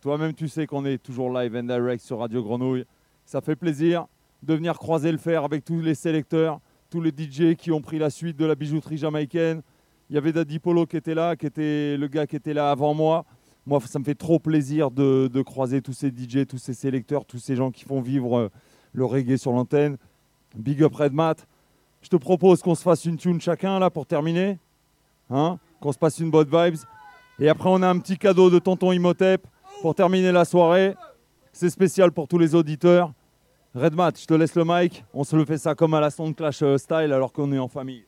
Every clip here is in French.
toi-même tu sais qu'on est toujours live and direct sur Radio Grenouille. Ça fait plaisir de venir croiser le fer avec tous les sélecteurs, tous les DJ qui ont pris la suite de la bijouterie jamaïcaine. Il y avait Daddy Polo qui était là, qui était le gars qui était là avant moi. Moi, ça me fait trop plaisir de, de croiser tous ces DJ, tous ces sélecteurs, tous ces gens qui font vivre euh, le reggae sur l'antenne. Big up Red Mat. Je te propose qu'on se fasse une tune chacun là pour terminer. Hein qu'on se passe une bonne vibes. Et après, on a un petit cadeau de Tonton Imhotep pour terminer la soirée. C'est spécial pour tous les auditeurs. Redmat, je te laisse le mic. On se le fait ça comme à la Sound Clash euh, style alors qu'on est en famille.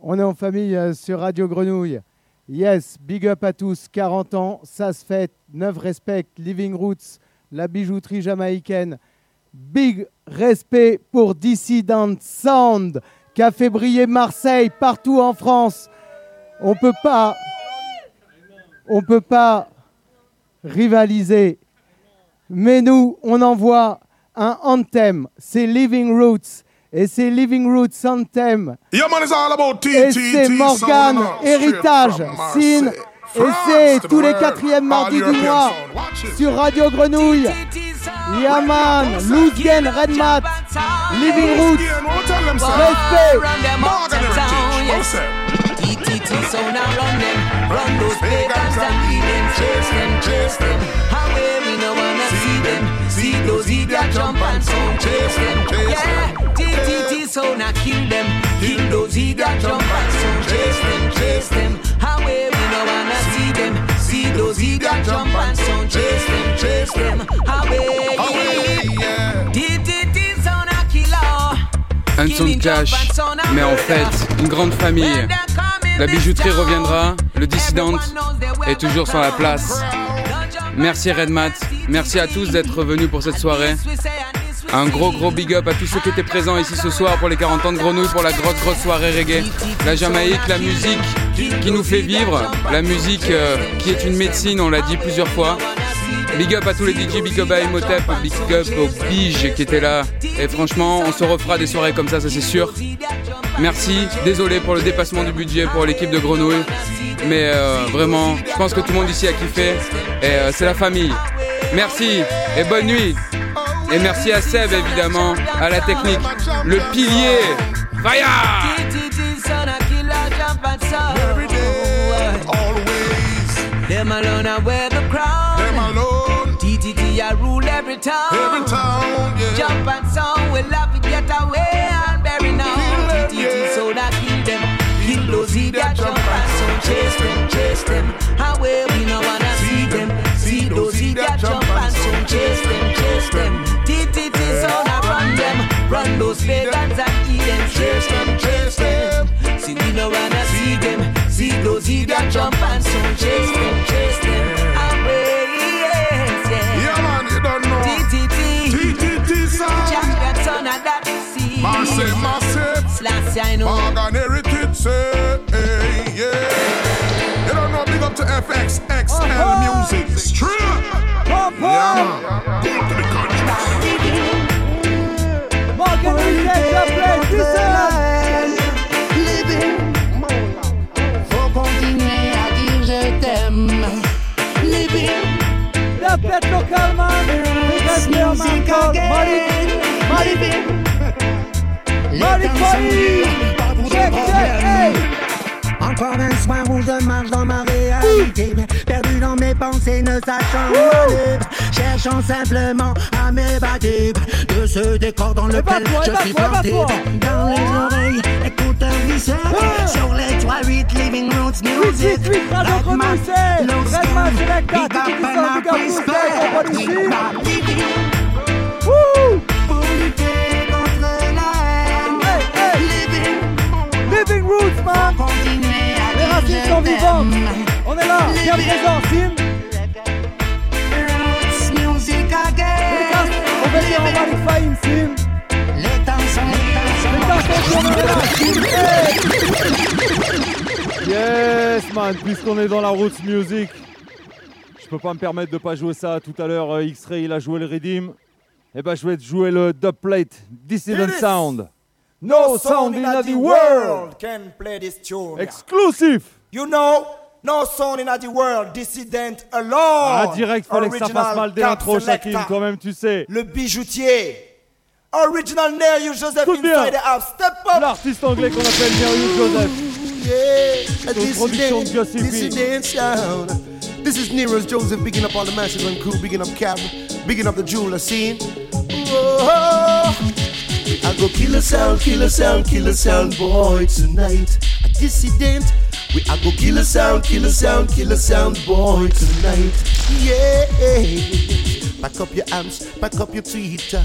On est en famille euh, sur Radio Grenouille. Yes, big up à tous. 40 ans, ça se fait. 9 respect, Living Roots, la bijouterie jamaïcaine. Big respect pour Dissident Sound fait briller Marseille partout en France. On peut pas, on peut pas rivaliser. Mais nous, on envoie un anthem. C'est Living Roots. Et c'est Living Roots Anthem. Et c'est Morgan, Héritage, Sin. Et c'est tous les quatrièmes mardis du mois sur Radio Grenouille. Yaman, Loose Gang, Red Mat, Living Roots. Respect. TTT sound and run them, run those pagans and heathens, chase them, chase them. However, we no wanna see them, see those idiot jump and sound, chase them, yeah. TTT sound and kill them, kill those idiot jump and sound, chase them, chase them. However, we no wanna see them, see those idiot jump and sound, chase them, chase them. However, TTT sound and killer. Un son de clash, mais en fait, une grande famille. La bijouterie reviendra, le dissident est toujours sur la place. Merci Redmat, merci à tous d'être venus pour cette soirée. Un gros gros big up à tous ceux qui étaient présents ici ce soir pour les 40 ans de Grenouille, pour la grosse grosse soirée reggae. La Jamaïque, la musique qui nous fait vivre, la musique euh, qui est une médecine, on l'a dit plusieurs fois. Big up à tous les DJ, big up à Emotep, big up aux Biges qui étaient là. Et franchement, on se refera des soirées comme ça, ça c'est sûr. Merci, désolé pour le dépassement du budget pour l'équipe de Grenouille. Mais euh, vraiment, je pense que tout le monde ici a kiffé. Et euh, c'est la famille. Merci et bonne nuit. Et merci à Seb évidemment, à la technique, le pilier. Vaya Them alone are wear the crown. Town. Every town, yeah. Jump and song, we'll have to get away and bury now. Them, TTT so that kill them. Kill those idiot jump and song, chase them, chase them. Away we no wanna see them. See those idiot jump and song, chase them, chase them. TTT so that run them. Run those pagans and heathens, chase them, chase them. See we no wanna see them. See those idiot jump and song, chase them, massive. Slash, I know. Morgan Heritage, say, hey, yeah. You don't know, big up to FX, XL Uh-huh. Music. Straight up. Pop, Yeah, pop. man. Go to the country. Morgan Heritage, play Dissident. Faut continuer à dire je t'aime. Living La fête locale, man. Respect, man. music Call again. Malik, Les Encore un soir où je marche dans ma réalité Perdu dans mes pensées, ne sachant où Cherchant simplement à m'évader De ce décor dans lequel je suis planté. Dans les oreilles, écouteurs visseurs Ah. Sur les 3-8 Living Roots Music 8, 8, Radio Redman, Redman, Selecta, Big Up and Big Up living Woo! Roots, man. Les racines sont vivantes. On est là, bien présent, Sim. Roots music Dédicace, On va dire en again. Malik Fahim, Sim. Les temps sont, les Les temps temps sont. sont tournés, on. Hey. Yes, man, puisqu'on est dans la Roots Music, je peux pas me permettre de pas jouer ça. Tout à l'heure, euh, X-Ray, il a joué le Redeem. Eh ben, je vais te jouer le dubplate Dissident Sound. No sound in the world. can play this tune. Exclusive. You know, No sound in the world, dissident alone. Ah, direct, fallait que ça fasse mal l'intro, Selecta. Shakim, quand même, tu sais. Le bijoutier. Original Neil Joseph bien. inside the house. Step up. L'artiste anglais qu'on appelle Nerio Joseph. Yeah, production de dissident, sound. This is Nero's Joseph, bigging up all the massive and crew, bigging up Cab, bigging up the jeweler scene. Oh, I go kill a sound, kill a sound, kill a sound, boy, tonight. A dissident. We I go kill a sound, kill a sound, kill a sound, boy, tonight. Yeah. Back up your amps, back up your tweeter,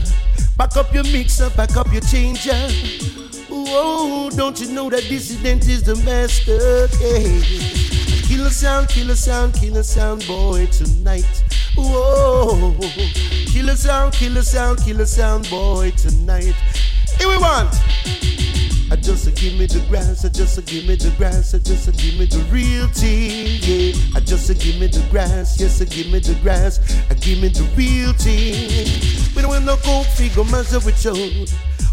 back up your mixer, back up your changer. Whoa, don't you know that dissident is the master? Hey. Kill a sound, kill a sound, kill a sound, boy, tonight. Whoa, kill a sound, kill a sound, kill a sound, boy, tonight. Here we want. I just a give me the grass, I just a give me the grass, I just a give me the real thing, yeah. I just a give me the grass, yes, I give me the grass, I give me the real thing. We don't want no coke figure massive with you.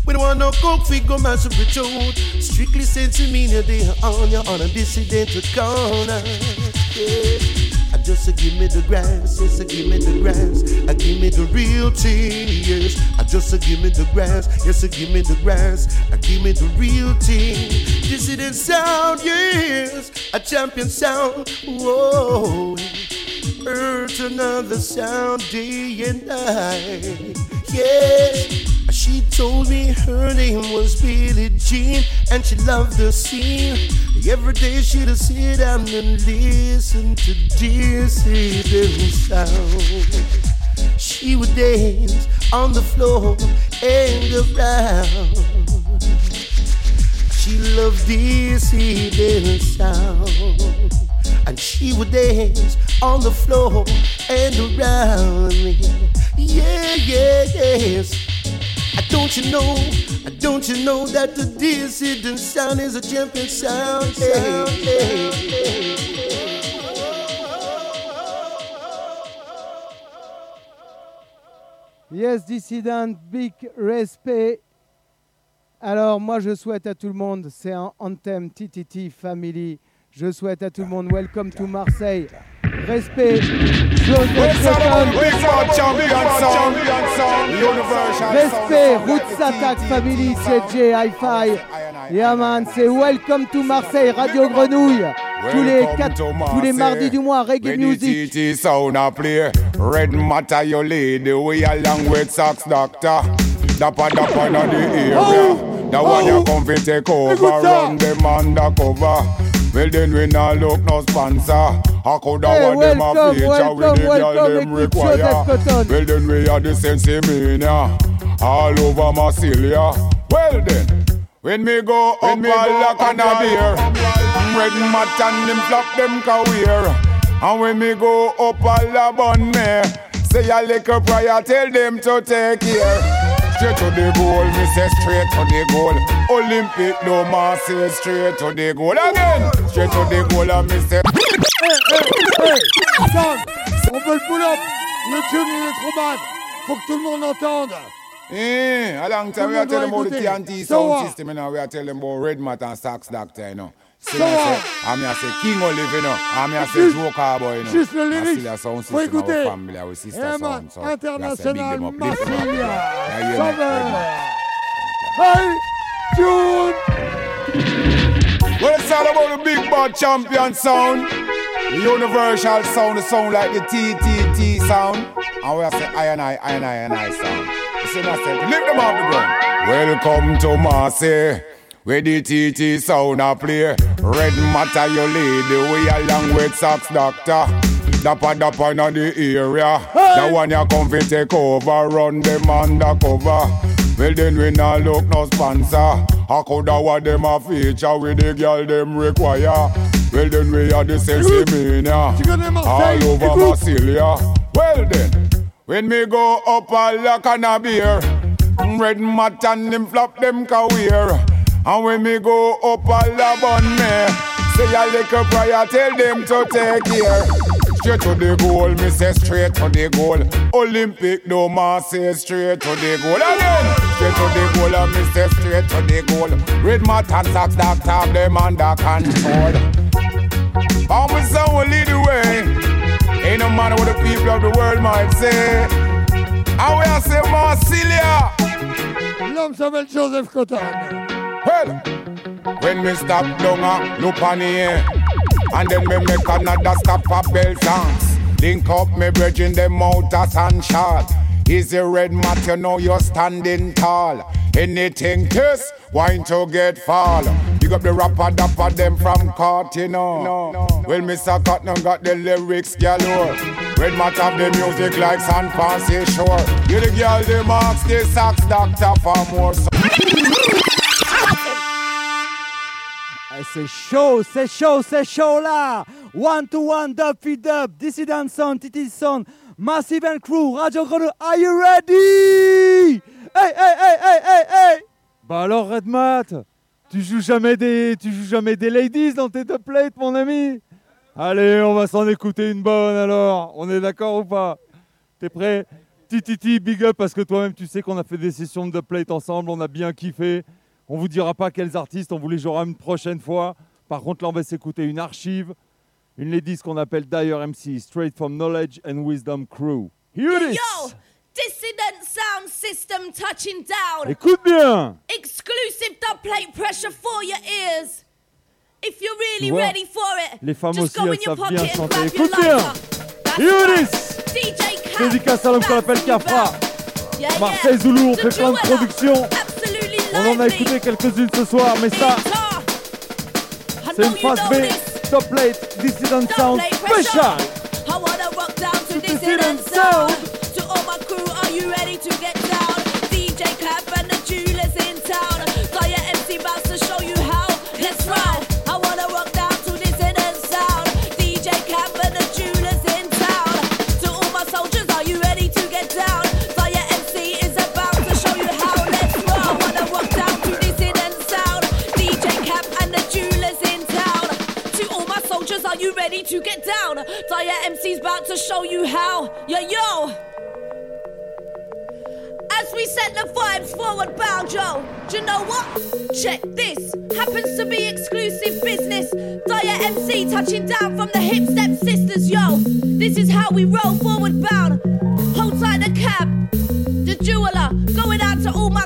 We don't want no coke figure massive with you. Strictly sense mean They are on you on a dissident corner. Yeah. Just a give me the grass, yes, I give me the grass, I give me the real thing. I just a give me the grass, yes, I give me the grass, I give me the real thing. Dissident sound, yes, a champion sound, whoa. Earth another sound day and night, yeah. She told me her name was Billie Jean and she loved the scene. Every day she'd sit down and listen to dissident sound. She would dance on the floor and around. She loved dissident sound. And she would dance on the floor and around me. Yeah, yeah, yes. Don't you know? Don't you know that the dissident sound is a champion sound? Hey, hey, hey. Yes, Dissident, big respect. Alors, moi, je souhaite à tout le monde, c'est un anthem TTT Family. Je souhaite à tout le monde, welcome to Marseille. Respect. Respect, Roots Attack Family, CJ, Hi-Fi. Yeah man, c'est Welcome to Marseille, Radio Grenouille. Tous les, quatre, tous les mardis du mois, reggae music. Red matter your lady, we along with Sax Doctor. Dapper dapper the area. Oh! The one Oh! you come fi take over, run them undercover. Well then we not look no sponsor. I coulda Hey, want them a feature with the girl them require. Well then we are the sensimania. All over Marsilia. Well then. When me go up a lock and a beer Red mat and them flop them career And when me go up a la bun me Say a little prayer tell them to take care Straight to the goal, me say straight to the goal Olympic no man say straight to the goal Again, straight to the goal and me say Hey, hey! Sam, on peut le pull-up. Le tune, il est trop bad. Faut que tout le monde entende. Eh, a long time we are telling about the TNT sound system, you know. We are telling about Red Mat and Sax Doctor, you know. So, So I what? say, I'm here say King Olive, you know. I'm here say Juste- Joe Cowboy, you know. juste le And lyrics. still a sound Faut system, écouter. our family, our sister Eh, man, sound. So, we are say, international big them up, lift them up. Massilia. Yeah, yeah, Ça man. va. Hey, tune. Well, it's all about the big bad champion sound. The universal sound, the sound like the TTT sound. And we are say I and I, I and I, and I sound. You see myself, lift them off the ground. Welcome to Marseille. Where the TT sound a play? Red matter your lady We along with Sax Doctor. Dapper dapper in the area. The one you come fi take over Run them undercover. Well then we not look no sponsor. I coulda what them a feature With the girl them require? Well then we are the connais Marseille, All over écoute. Well then When me go up a lock and a beer Red mat and them flop them career And when me go up a lab on me Say a little prayer tell them to take care Straight to the goal, me say straight to the goal Olympic no man say straight to the goal Again, straight to the goal and me say straight to the goal Red mat and socks, doctor, them under control Our sound will lead the way. Ain't no matter what the people of the world might say. And we are say Marsilia. L'homme s'appelle Joseph Cotton. Well, when me stop a look on the air, and then me make another stop for bell sounds. Link up me bridging them out as sunshine. Is a red mat, you know you're standing tall. Anything test, wine to get fall. You got the rapper dapper them from court, you know. Well, Mr. Cotton got the lyrics galore. Red mat have the music like San Francisco. You the girl, the marks, the sax doctor for more. Eh, C'est chaud, c'est chaud, c'est chaud là. One to one, dub feed dub, Dissident Sound, TT Sound, Massive and Crew, Radio Grenouille, are you ready? Hey, hey, hey, hey, hey, hey. Bah alors Redmat, tu joues jamais des, tu joues jamais des ladies dans tes deux plates, mon ami? Allez, on va s'en écouter une bonne alors. On est d'accord ou pas? T'es prêt? Tititi, big up parce que toi-même tu sais qu'on a fait des sessions de dubplate ensemble, on a bien kiffé. On vous dira pas quels artistes, on vous les jouera une prochaine fois. Par contre là on va s'écouter une archive, une ladies qu'on appelle Dire MC, Straight from Knowledge and Wisdom Crew. Here it is Yo, dissident sound system touching down. Écoute bien Exclusive dub plate pressure for your ears. If you're really vois, ready for it, Les femmes just aussi go in your bien pocket and chanter. your Écoute bien Here it is DJ Cat, Dédicace à l'homme qu'on appelle Cafra. Yeah, yeah. Marseille Zoulou, on fait plein de productions. On en a écouté quelques-unes ce soir, mais ça. I c'est une know B. Top plate, Dissident Sound. Special. Dissident sound. To all my crew, are you ready to get down? DJ Cap down? Dire MC's about to show you how. Yo, yo. As we set the vibes forward bound, yo. Do you know what? Check this. Happens to be exclusive business. Dire MC touching down from the hip step sisters, yo. This is how we roll forward bound. Hold tight the cab. The jeweler going out to all my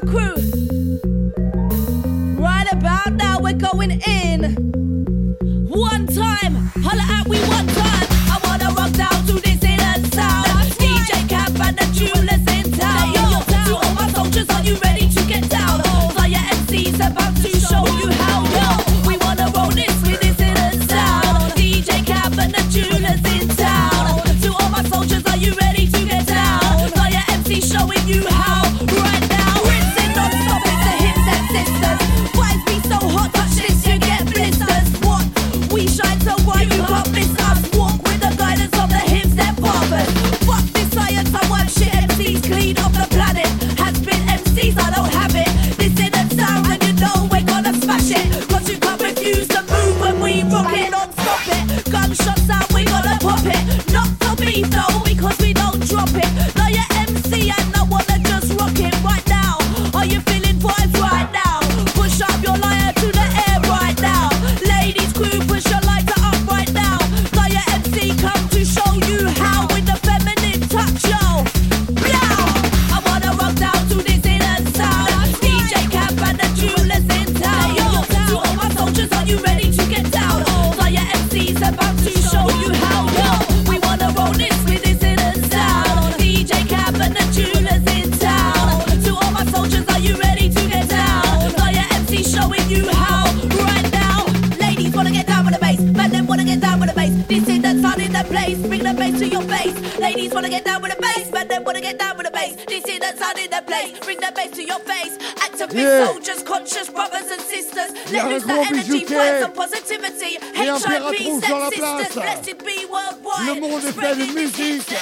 Let gros the energy, find some positivity. HIV, sex sisters, blessed be worldwide. Le monde est fait Spreading de this musique.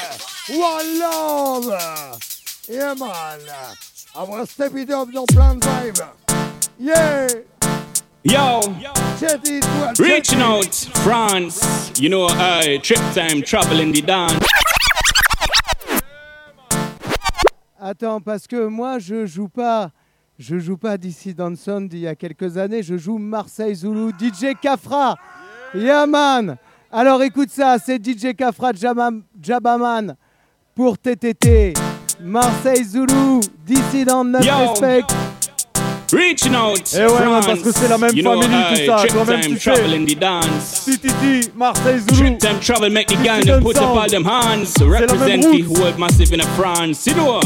One love. Yeah, man. I wanna step it up dans plein de vibes. Yeah. Yo, reaching out France, you know, I trip time traveling the dance. Attends, parce que moi, je joue pas, je joue pas Dissident Sound d'il y a quelques années. Je joue Marseille Zulu, DJ Cafra. Yeah, man. Alors écoute ça, c'est DJ Kafra Jabaman pour TTT. Marseille Zulu, Dissident 9 Yo. Respect. Reaching out. Eh ouais, France. parce que c'est la même you know, famille, tout ça, toi-même, time tu travel in the dance. TTT, Marseille Zulu. Trip time travel make the gang put up all them hands. Represent the whole massive in France. You know.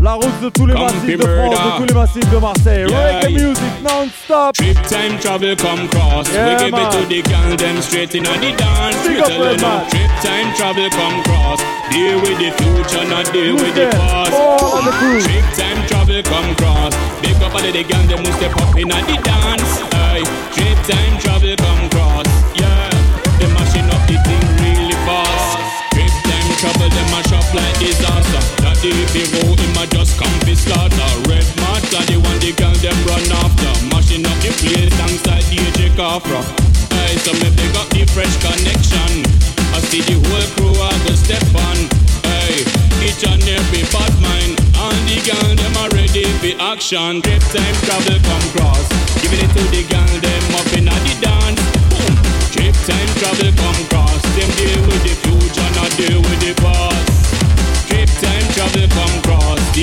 La route de tous les Come massifs de France, de tous les massifs de Marseille. Yeah, Reggae music non-stop. Trip time travel come cross. Yeah, we give man. it to the gang them straight in the dance. Big up, tell Red trip time travel come cross. Deal with the future, not deal Who's with the past. Of the crew. Trip time travel come cross. Big up all of the gang them who step up in the dance. Aye. Trip time travel come cross. Like disaster. That the hero him a just come fi slaughter. Red matter the one the gang them run after. Mashing up the place alongside DJ Kafra. Aye, so me pick up the fresh connection. I see the whole crew I go step on. Aye, each and every bad mind. And the gang them are ready for action. Trip time travel come cross. Giving it to the gang them up in the dance. Boom. Trip time travel come cross. Them deal with the future, not deal with the past.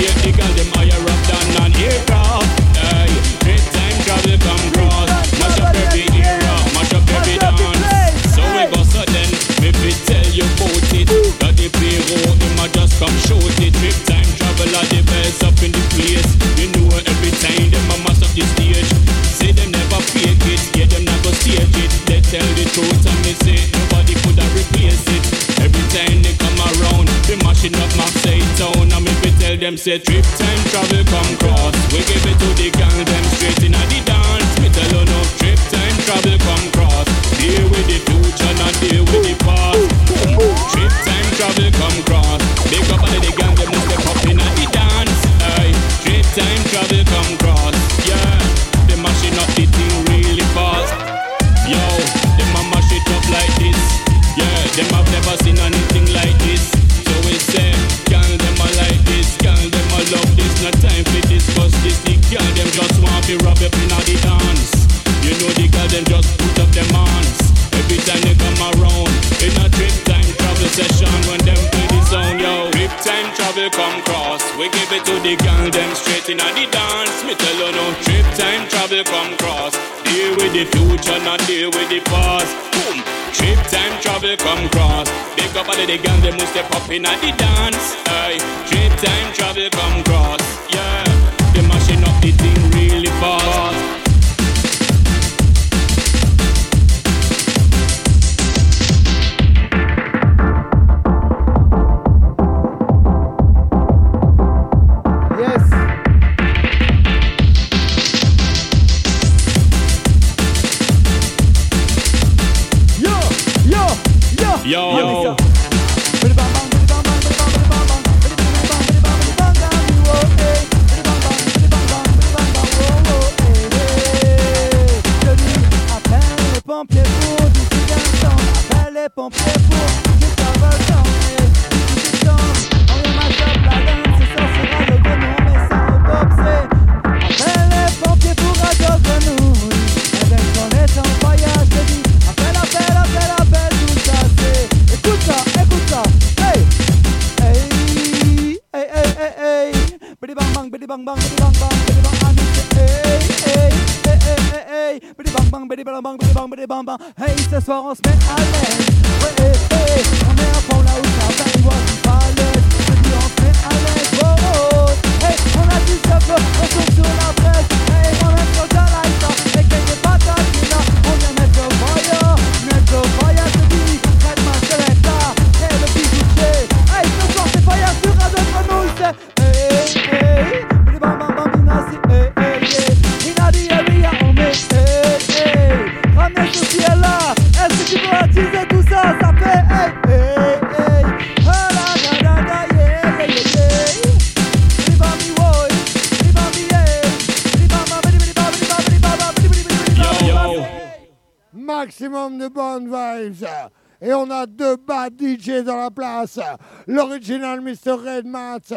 Cross. The girl them higher up than an aircraft. Aye, trip time travel come cross. Mash up every era, mash up every dance. So we go so then, me fi tell you about it. That the payroll him a just come shoot it. Trip time travel are the best up in the place. You know every time them a mash up the stage. Say them never fake it, yeah them stage it. They tell the truth and me say nobody could have replace it. Every time they come around, they mashing up Marseille town. Tell them say trip time travel come cross. We give it to the gang them straight in the dance. Me tell you no trip time travel come cross. Deal with the future, not deal with the past. Trip time travel come cross. Big up all of the gang them step up in the dance. Aye, trip time travel come cross. Yeah, they mashing up the thing really fast. Yo, them a mash it up like this. Yeah, them have never seen anything the girl, them straight in the dance. Me tell you no, trip time travel come cross. Deal with the future, not deal with the past. Boom. Trip time travel come cross. Big up all of the gang, them must step up in the dance. Aye. Trip time travel come cross. Yeah. Yo. Ce soir on se met à l'aise. La place. L'original Mr. Red Matt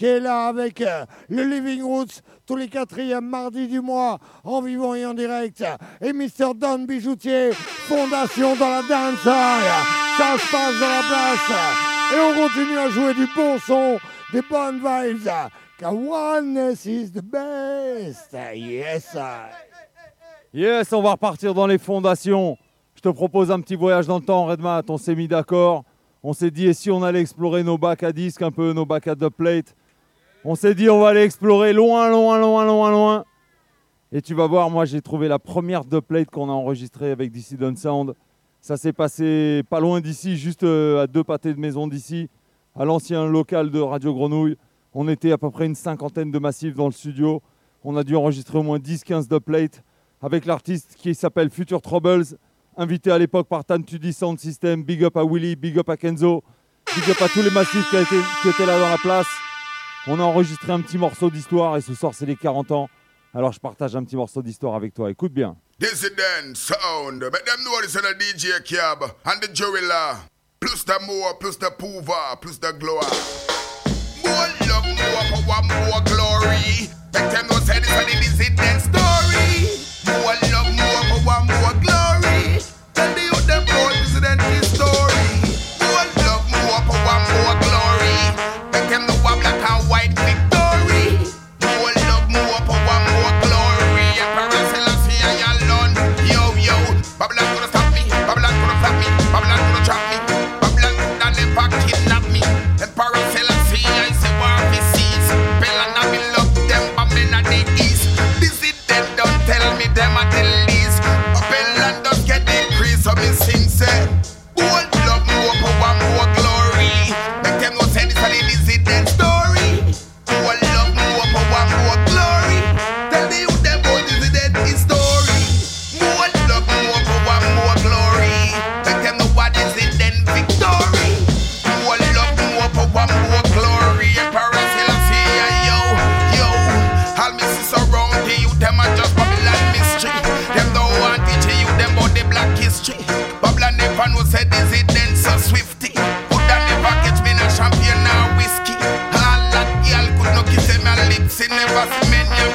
qui est là avec euh, le Living Roots tous les quatrièmes mardis du mois en vivant et en direct. Et Mr. Don Bijoutier, fondation dans la hall. Ça se passe dans la place. Et on continue à jouer du bon son, des bonnes vibes. Car oneness is the best. Yes. Yes, on va repartir dans les fondations. Je te propose un petit voyage dans le temps, Redmat. On s'est mis d'accord. On s'est dit, et si on allait explorer nos bacs à disques, un peu nos bacs à plate On s'est dit, on va aller explorer loin, loin, loin, loin, loin. Et tu vas voir, moi, j'ai trouvé la première plate qu'on a enregistrée avec Dissident Sound. Ça s'est passé pas loin d'ici, juste euh, à deux pâtés de maison d'ici, à l'ancien local de Radio Grenouille. On était à peu près une cinquantaine de massifs dans le studio. On a dû enregistrer au moins 10-15 dubplates avec l'artiste qui s'appelle Future Troubles, invité à l'époque par Tantudi Sound System. Big up à Willy, big up à Kenzo, big up à tous les massifs qui, été- qui étaient là dans la place. On a enregistré un petit morceau d'histoire et ce soir c'est les 40 ans. Alors je partage un petit morceau d'histoire avec toi. Écoute bien. Dissident sound. Make them know this is a DJ Cab and the Jorilla. Plus the more, plus the Poover, plus the glower. More love, more power, more glory. Make them know say this is the dissident story. More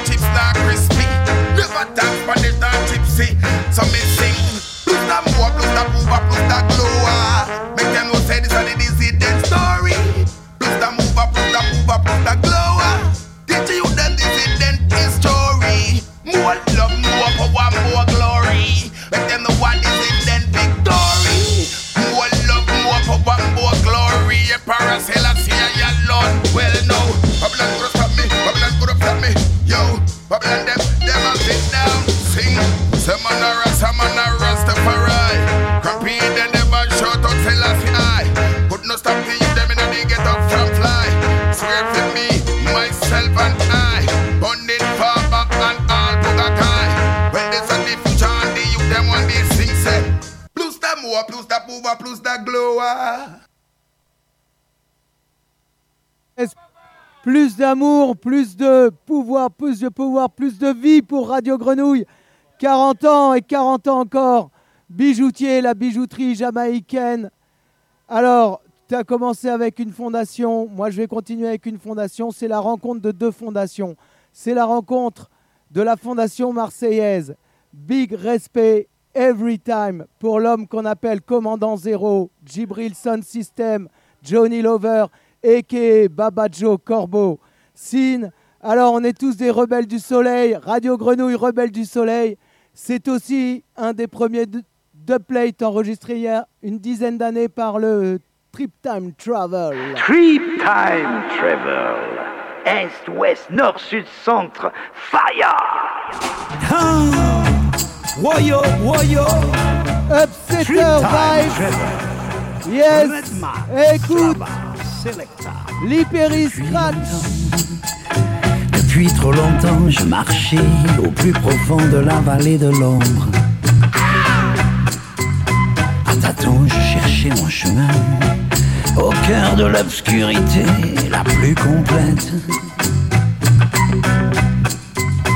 chips not crispy. Never dance for the dark tipsy. Plus d'amour, plus de pouvoir, plus de pouvoir, plus de vie pour Radio Grenouille? 40 ans et 40 ans encore. Bijoutier, la bijouterie jamaïcaine. Alors, tu as commencé avec une fondation. Moi, je vais continuer avec une fondation. C'est la rencontre de deux fondations. C'est la rencontre de la fondation marseillaise. Big respect every time pour l'homme qu'on appelle Commandant Zéro, Jibril Sun System, Johnny Lover, a.k.a. Baba Joe Corbeau, Sin. Alors, on est tous des rebelles du soleil. Radio Grenouille, rebelles du soleil. C'est aussi un des premiers dubplates enregistrés il y a une dizaine d'années par le Trip Time Travel. Trip Time Travel. Est, ouest, nord, sud, centre. Fire! Woyo, woyo. Upsetter Vibes. Yes. Écoute. L'Hyperi Scratch. Depuis trop longtemps, je marchais au plus profond de la vallée de l'ombre. À tâtons, je cherchais mon chemin au cœur de l'obscurité la plus complète.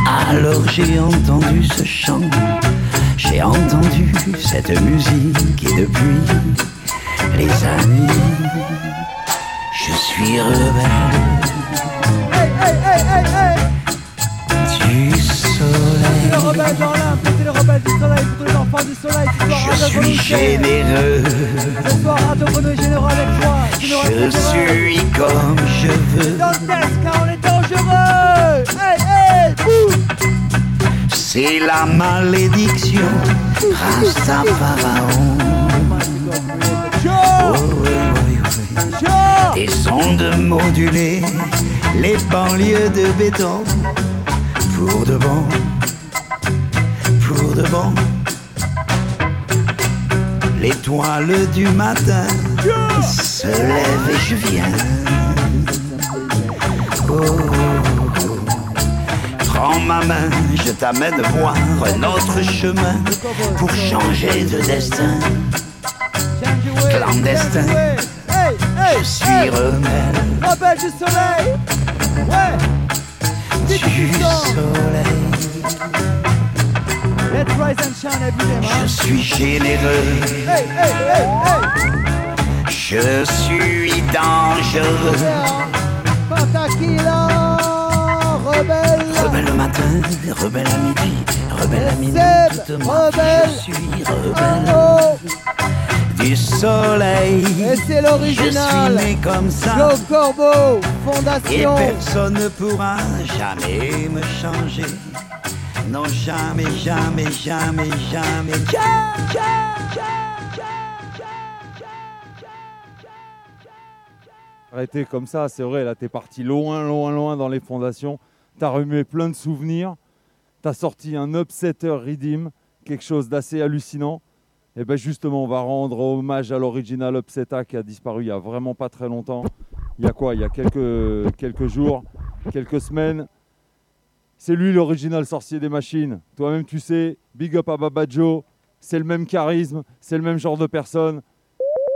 Alors j'ai entendu ce chant j'ai entendu cette musique et depuis les années, je suis rebelle Hey, hey, hey, hey, hey du soleil. le rebelle dans l'âme, mettez le rebelle du soleil, pour tous les enfants du soleil, ce soir Je suis généreux, Ce soir Radio Grenouille généreux avec toi, généreux je suis comme je veux. Dans le test, C'est la malédiction, Rasta Pharaon. Oh, oui, oui, oui. Des sondes modulées, les banlieues de béton. Pour de bon, pour de bon. L'étoile du matin se lève et je viens. Prends ma main, je t'amène voir un autre chemin pour changer de destin. Clandestin, je suis rebelle Rebelle du soleil. Ouais. Du soleil. Let's rise and shine every day, Je suis généreux, Hey, hey, hey, hey. Je suis dangereux. Rebelle le matin, rebelle à midi, rebelle à minuit, toute ma vie, je suis rebelle Oh, du soleil. Et c'est l'original Je suis né comme ça. Corbeau, Et Fondation personne ne pourra jamais me changer. Non, jamais, jamais, jamais, jamais. Arrêtez comme ça, c'est vrai, là t'es parti loin, loin, loin dans les fondations. T'as remué plein de souvenirs. T'as sorti un upsetter Redeem, quelque chose d'assez hallucinant. Et bien justement, on va rendre hommage à l'original Upseta qui a disparu il y a vraiment pas très longtemps. Il y a quoi? Il y a quelques, quelques jours, quelques semaines. C'est lui l'original sorcier des machines. Toi-même tu sais, big up à Baba Joe. C'est le même charisme, c'est le même genre de personne.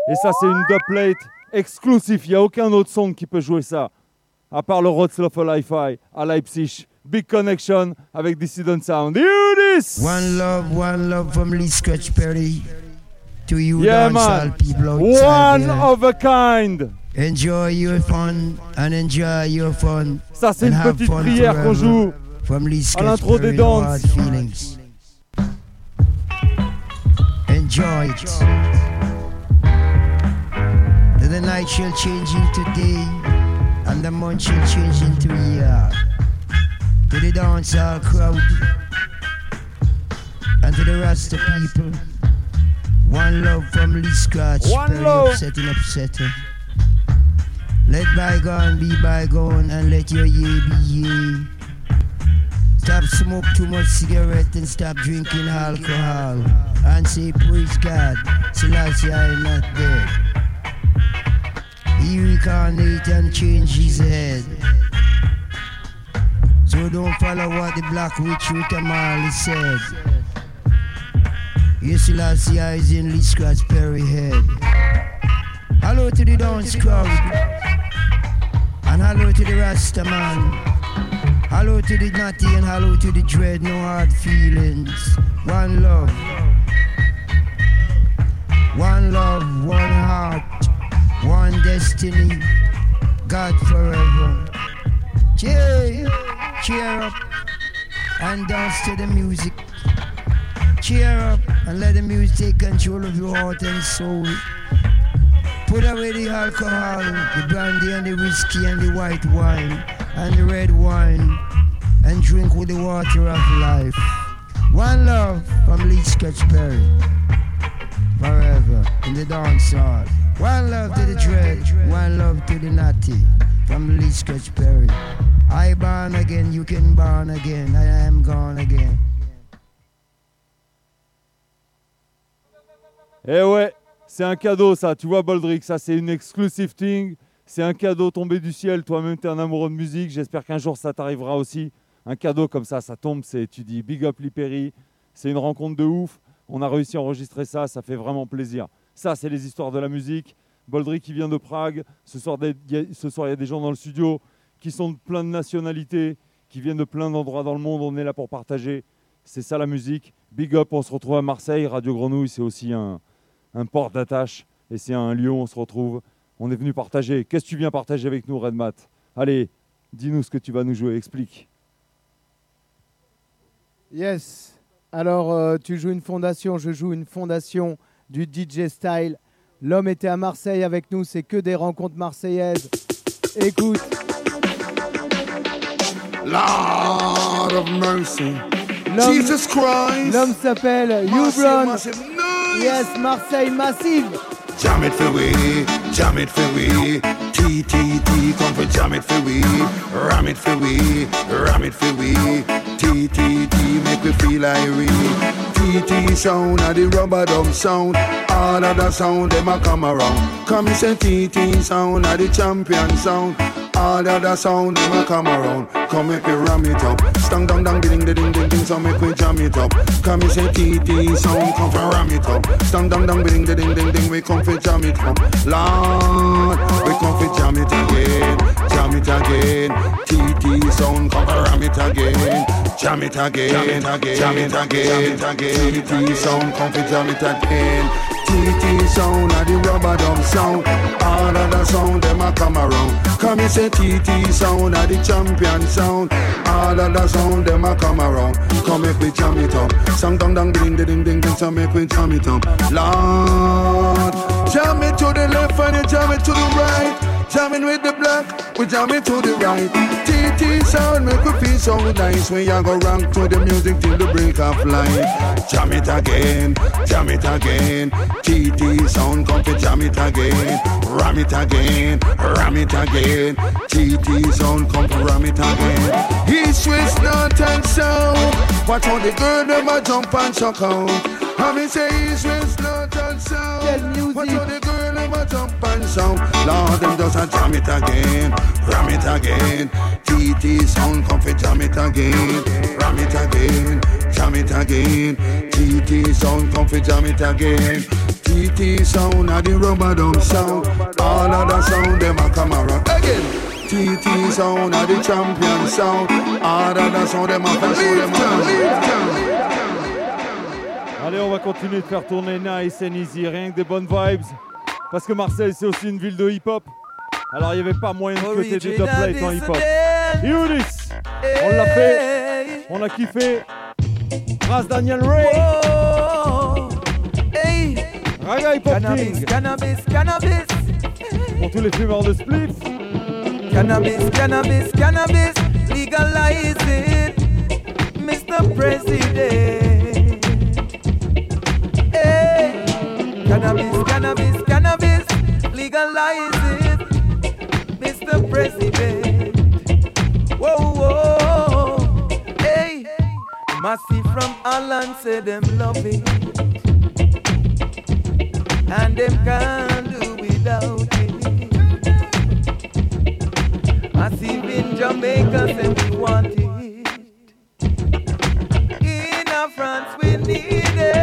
Et ça, c'est une dubplate exclusive. Il n'y a aucun autre son qui peut jouer ça. À part le Rotzloffer Hi-Fi à Leipzig. Big Connection avec Dissident Sound. This! One love, one love from Lee Scratch Perry. To you Yeah, man. people One of a kind. Enjoy your fun and enjoy your fun. Ça, c'est une petite prière qu'on joue From Lee à l'intro des danses. feelings. Enjoy it. The night shall change into day, the month shall change into year. Uh, to the dancehall crowd, and to the Rasta people. One love from Lee Scratch, One Perry love. upsetting upsetter. Let bygone be bygone, and let your ye be ye. Stop smoke too much cigarette and stop drinking alcohol. And say praise God, Selassie I am not dead. He reincarnate and change his head. So don't follow what the black witch Rita Marley said. Yes, Selassie I is in Lee Scratch Perry head. Hello to the dance crowd. And hello to the Rasta man. Hello to the naughty and hello to the dread, no hard feelings. One love. One love, one heart, one destiny. God forever. Cheer, cheer up and dance to the music. Cheer up and let the music take control of your heart and soul. Put away the alcohol, the brandy and the whiskey and the white wine and the red wine and drink with the water of life. One love from Lee Sketch Perry. Forever in the dance hall. One love to the dread, one love to the natty from Lee Sketch Perry. I born again, you can born again. I am gone again. Eh ouais, c'est un cadeau ça, tu vois Boldrick, ça c'est une exclusive thing, c'est un cadeau tombé du ciel, toi-même tu es un amoureux de musique, j'espère qu'un jour ça t'arrivera aussi. Un cadeau comme ça, ça tombe, c'est tu dis big up Liperi, c'est une rencontre de ouf, on a réussi à enregistrer ça, ça fait vraiment plaisir. Ça c'est les histoires de la musique. Boldrick qui vient de Prague, ce soir il y a- des gens dans le studio qui sont de plein de nationalités, qui viennent de plein d'endroits dans le monde, on est là pour partager. C'est ça la musique. Big up, on se retrouve à Marseille. Radio Grenouille, c'est aussi un, un port d'attache et c'est un lieu où on se retrouve. On est venu partager. Qu'est-ce que tu viens partager avec nous, Redmat Allez, dis-nous ce que tu vas nous jouer, explique. Yes. Alors, euh, tu joues une fondation, je joue une fondation du DJ Style. L'homme était à Marseille avec nous, c'est que des rencontres marseillaises. Écoute. Lord of mercy. L'homme- Jesus Christ. L'homme s'appelle nice. Yes, Marseille massive. Jam it for we, jam it for we. T T T, come for jam it for we. Ram it for we, ram it for we. T T T, make we feel irate. T T sound of the rubber dub sound. All of the sound them a come around. Come and say T T sound of the champion sound. All of the sound them a come around. Come make we ram it up. Stang dang dang ding ding ding ding ding. So make we jam it up. Come and say T T sound come for ram it up. Stang dang dang ding ding ding ding ding. We come for jam it up. Lord, we come for jam it again. Jam it again. T T sound come for ram it again. Jam it again. Jam it again. Jam it again. Jam it again. T T sound come for jam it again. TT sound of the rubber dub sound. All of the sound them a come around. Come and say TT sound of the champion sound. All of the sound them a come around. Come make we jam it up. Song dong dong ding ding ding ding. So make we jam it up. Lord, jam it to the left and you jam it to the right. Jamming with the black, we jam it to the right. TT sound make we feel so nice. We a go rock to the music till the break of light. Jam it again, jam it again. TT sound come to jam it again. Ram it again, ram it again. TT sound come to ram it again. East, west, north and south. Watch how the girl them a jump and shock out. I me say east, west, north and south. Watch how the sound. Lord, them just a jam it again, ram it again. TT sound come for jam it again, ram it again, jam it again. TT sound come for jam it again. TT sound a the rubber dub sound. All of the sound them a come around again. TT sound a the champion sound. All of the sound them a come. Allez, on va continuer de faire tourner Nice and Easy, rien que des bonnes vibes. Parce que Marseille, c'est aussi une ville de hip-hop. Alors, il n'y avait pas moyen de côté des top en hip-hop. On l'a fait, on a kiffé. Grâce Daniel Ray. Raga Hip Hop King. Cannabis, cannabis, Pour tous les fumeurs de spliff. cannabis, cannabis, cannabis, legalize it, Mr. President. Hey, cannabis, cannabis, cannabis, legalize it, Mr. President. Whoa, whoa, hey, Massive from Holland say them love it, and them can't do without it. Massive in Jamaica say we want it. In France we need it.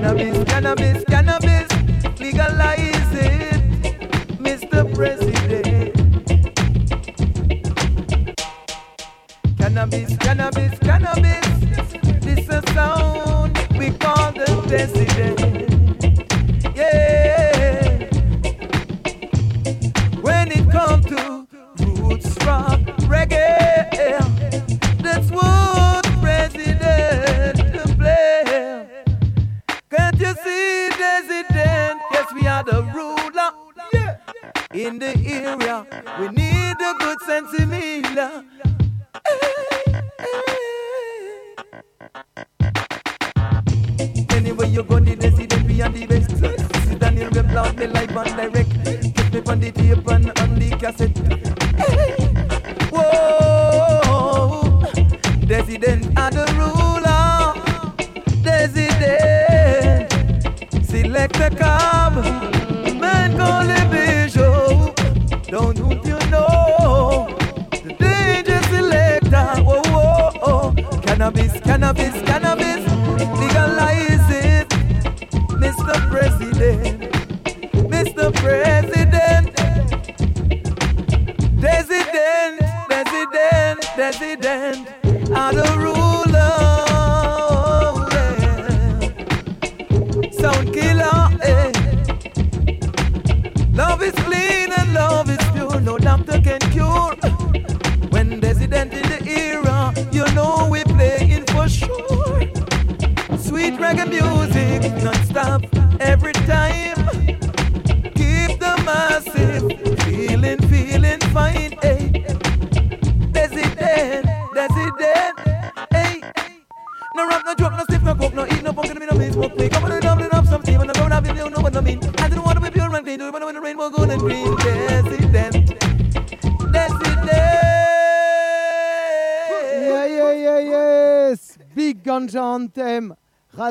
Cannabis, cannabis, area. We need a good sense in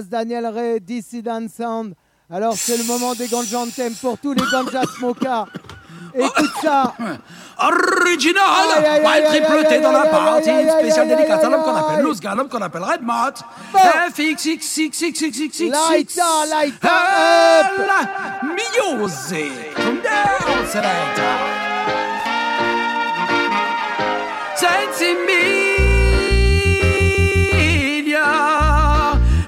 Daniel Ray, Dissident Sound. Alors c'est le moment des Ganja Anthem pour tous les Ganja Smokers. Écoute ça. Original. Mal tripleté dans la partie aïe, délicate l'homme qu'on appelle Loose Gal, l'homme qu'on appelle Red Mott. FX, X, X, X, X, X, X, Lighter, lighter up. Music Come down, selector Sensimilia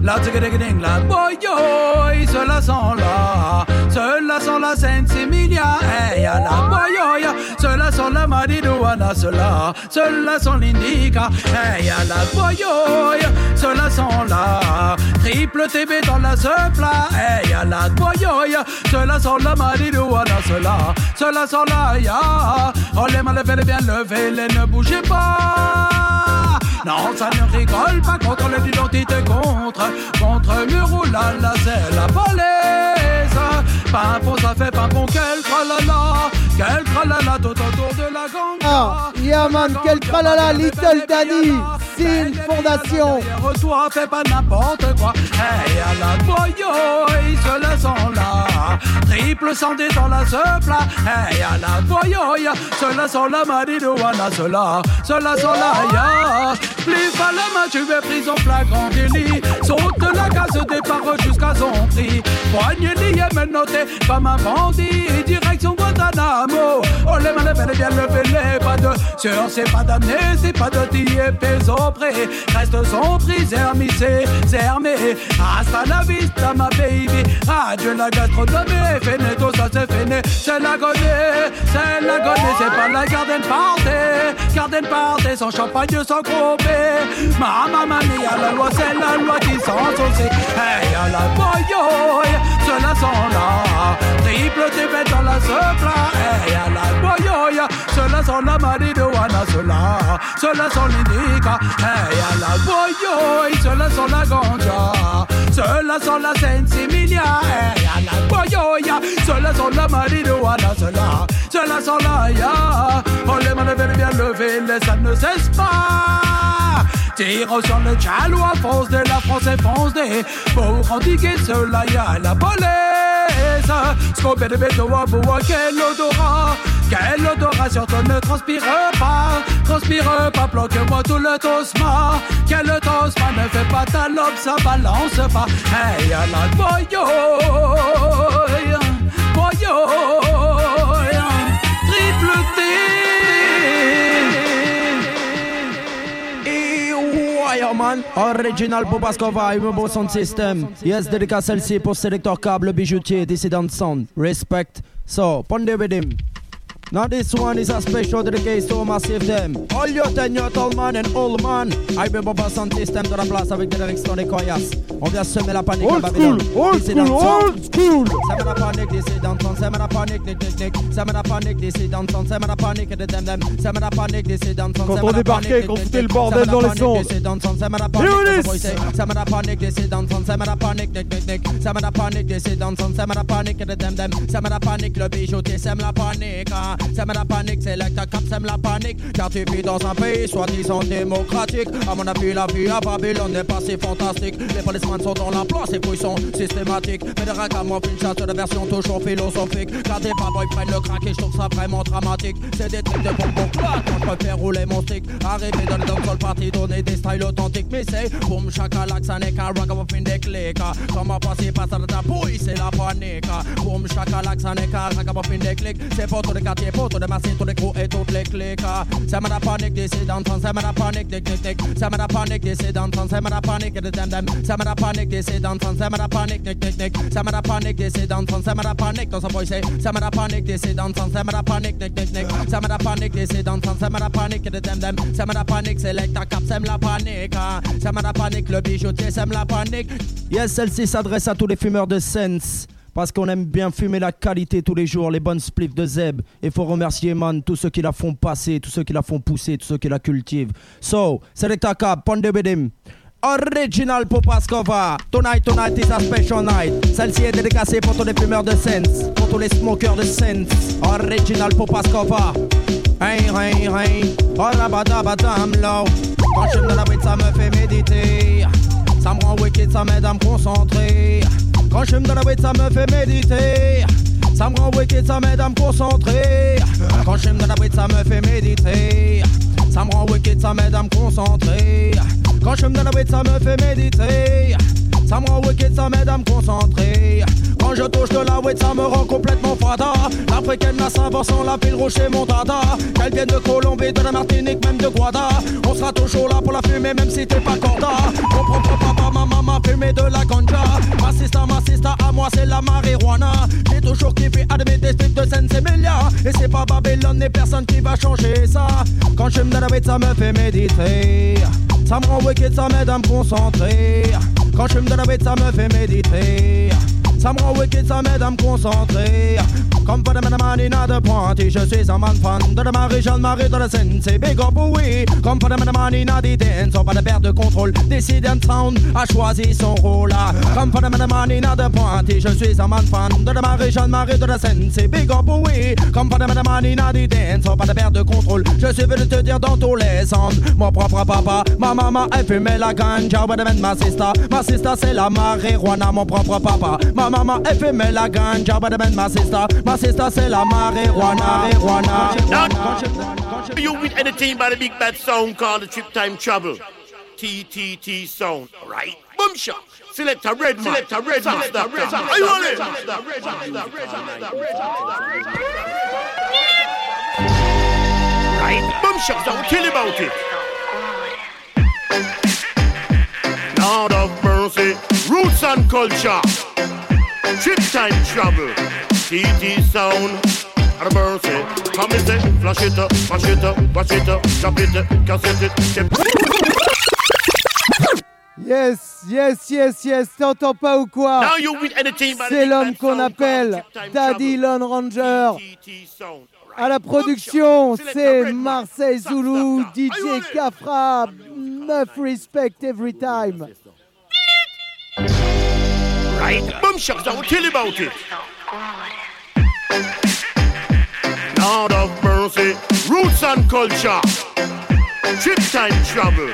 La tigre-ding, la boyoy, ceux-là sont là, ceux-là sont la Saint-Emilia, hey, y'a la boyoy, ceux-là sont la marijuana, ceux-là, ceux-là sont l'indica, hey, y'a la boyoy, ceux-là sont là, triple TB dans la plat, hey, y'a la boyoy, ceux-là sont la marijuana, ceux-là, ceux-là ya, oh les mal bien lever, les ne bougez pas. Non, ça ne rigole pas contre l'identité contre, contre Muro, là, là, c'est la police. Pimpon, ça fait pimpon, quel tralala, quel tralala tout autour de la gang. Ah, yeah man, quel tralala, Little Danny, Fondation. Toi, fais pas n'importe quoi. Hey, à la boyoï, ceux-là sont là. Triple sandé dans la plat. Hey, à la boyoï, ceux-là sont là, marijuana, ceux-là, ceux-là sont là, ya. Plus pas la main, tu es pris en flagrant délit. Saute la case départ jusqu'à son prix. Poignée liée, comme un bandit. Direction Guantanamo. Oh, les malins, bel et bien levé, pas de sur, c'est pas damné, c'est pas de tier, peso près. Reste son prix, zermissé, zermé. Hasta la vista, ma baby. Adieu la gastronomie, feneto, ça c'est fene. C'est la gonée, c'est la gonée, c'est pas la garden party. Garden party, sans champagne, sans gros B. Mamma mia, la loi, c'est la loi qui s'en Hey, à la boyoy, ceux-là sont là. Triple dans la plat. Hey, à la boyoy, ceux-là sont la marijuana, ceux-là, ceux-là sont l'indica. Hey, à la boyoy, ceux-là sont la ganja. Ceux-là sont la Saint-Similia. Hey, à la boyoy, ceux-là sont la marijuana, ceux-là, ceux-là sont la ya. Oh, les mains bien lever, les ça ne cesse pas. Tire sur le jalois, fonce de la France des. Pour endiguer cela, y'a la police. Scopé de béto à bois, quel odorat? Quel odorat surtout ne transpire pas? Transpire pas, bloque-moi tout le tosma. Quel tosma ne fait pas ta lobe, ça balance pas. Hey, y'a la boyo. Boyo. Yeah man, original Bobaskova, un beau sound system. Yes, dédicace celle-ci pour sélecteur câble bijoutier Dissident Sound. Respect. So, him. Now this one is a special dedication to massive them. All your ten year old man and old man. I be Boba Sound System de la place avec des des Koyas. On vient semer la panique à Old Babylone. school, old school, old school. Sème la panique, dissident sound. Sème la panique, nick, nick, nick. Sème la panique, dissident sound. Sème la panique, de dem dem. Sème la panique, dissident sound. Quand on débarquait, qu'on foutait le bordel dans les sound. Sème la panique, comme voice. Sème la panique, nick, nick, nick. Sème la panique, dissident sound. Sème la panique, de dem dem. Sème la panique, le bijoutier. Sème la panique. hein. Sème la panique, c'est l'acte cap, sème la panique. Car tu vis dans un pays soi-disant démocratique. À mon avis, la vie à Babylone n'est pas si fantastique. Les policemen sont dans l'emploi, ces fouilles sont systématiques. Mais de racamons, une chasse de version toujours philosophique. Car des boys prennent le crack et je trouve ça vraiment dramatique. C'est des trucs de bonbons claques quand je préfère rouler mon stick. Arriver dans le dance sur le parti, donner des styles authentiques. Mais c'est boum, chakalak, ça n'est qu'un ragamuffin des clics. Comment passer par ça de ta bouille, c'est la panique. Boum, chakalak, ça n'est qu'un ragamuffin des clics. C'est pour tous les quartiers, pour tous les massifs, tous les crews et toutes les clics. Ça m'a la panique, décide d'entendre, ça m'a la panique, clics, clics. Ça m'a la panique, décide d'entendre, ça m'a la panique, de dem dem. Ça m'a la panique, décide d'entendre, ça m'a la panique, clic, clic, clic. Ça m'a la panique, décide d'entendre. ça m'a la panique dans sa voix, c'est ça m'a la panique, c'est dansant, ça m'a la panique, nick, nick, ça m'a la panique, c'est dansant, ça m'a la panique, de dem dem, ça m'a la panique, c'est ta cap, ça la panique, hein. ça m'a la panique, le bijoutier, ça me la panique. Yes, celle-ci s'adresse à tous les fumeurs de Sense. Parce qu'on aime bien fumer la qualité tous les jours, les bonnes spliffs de Zeb. Et faut remercier, man, tous ceux qui la font passer, tous ceux qui la font pousser, tous ceux qui la cultivent. So, select a cap, ponde bedim. Original Popaskova. Tonight, tonight is a special night. Celle-ci est dédicacée pour tous les fumeurs de Sense, pour tous les smokers de Sense. Original Popaskova. Hey, hey, hey. Oh la badabadam low. Quand je me la weed, ça me fait méditer. Ça me rend wicked, ça m'aide à me concentrer. Quand je me donne la weed, ça me fait méditer. Ça me rend wicked, ça m'aide à me concentrer. Quand je me donne la weed, ça me fait méditer. Ça me rend wicked, ça m'aide à me concentrer. Quand je me donne la weed, ça me fait méditer. Ça me rend wicked, ça m'aide à me concentrer. Quand je touche de la weed, ça me rend complètement fada. L'africaine, la Saint-Vincent, la pile rocher, mon dada. Qu'elle vienne de Colombie, de la Martinique, même de Guada. On sera toujours là pour la fumer, même si t'es pas corda. Mon propre papa, ma maman, fumer de la ganja. Ma sista, ma sista, à moi, c'est la marijuana. J'ai toujours kiffé admettre des trucs de Sensemilia. Et c'est pas Babylone, et personne qui va changer ça. Quand je me la weed, ça me fait méditer. Ça me rend wicked, ça m'aide à me concentrer. Quand je me donne la weed, ça me fait méditer. Ça me rend wicked, ça m'aide à me concentrer. Comme pas de manina de pointe, je suis un man fan de la Marie, Jean Marie de la scène, c'est big up, oui. Comme pas de manina d'idées, sans pas de perte de contrôle. Dissident Sound a choisi son rôle. Comme pas de manina de pointe, je suis un man fan de la Marie, Jean Marie de la scène, c'est big up, oui. Comme pas de manina d'idées, sans pas de perte de contrôle. Je suis venu te dire dans tous les sens. Mon propre papa, ma maman, elle fumait la ganja, ouais, ma sister. Ma sister, c'est la marijuana, mon propre papa. Ma maman, elle fumait la ganja, ouais, de ma sister. Ma sister, c'est la marijuana, marijuana. Now, you with anything by the big bad sound called the Trip Time Travel? TTT sound, right? Boom shot. Select a red man. Select a red man. Are you on it? Right? Boom shot. Don't tell about it. Lord of mercy. Roots and culture. Trip time travel. TT sound. Lord of mercy. Come and say, flash it up, flash it up, watch it up, drop it, cassette it, step. Yes, yes, yes, yes, t'entends pas ou quoi? C'est l'homme qu'on appelle Daddy. Lone Ranger. TT sound. À la production, c'est Marseille Zulu, DJ Kafra, enough respect every time. Right? Boom I will tell about it. Lord of mercy, roots and culture. Trip time travel.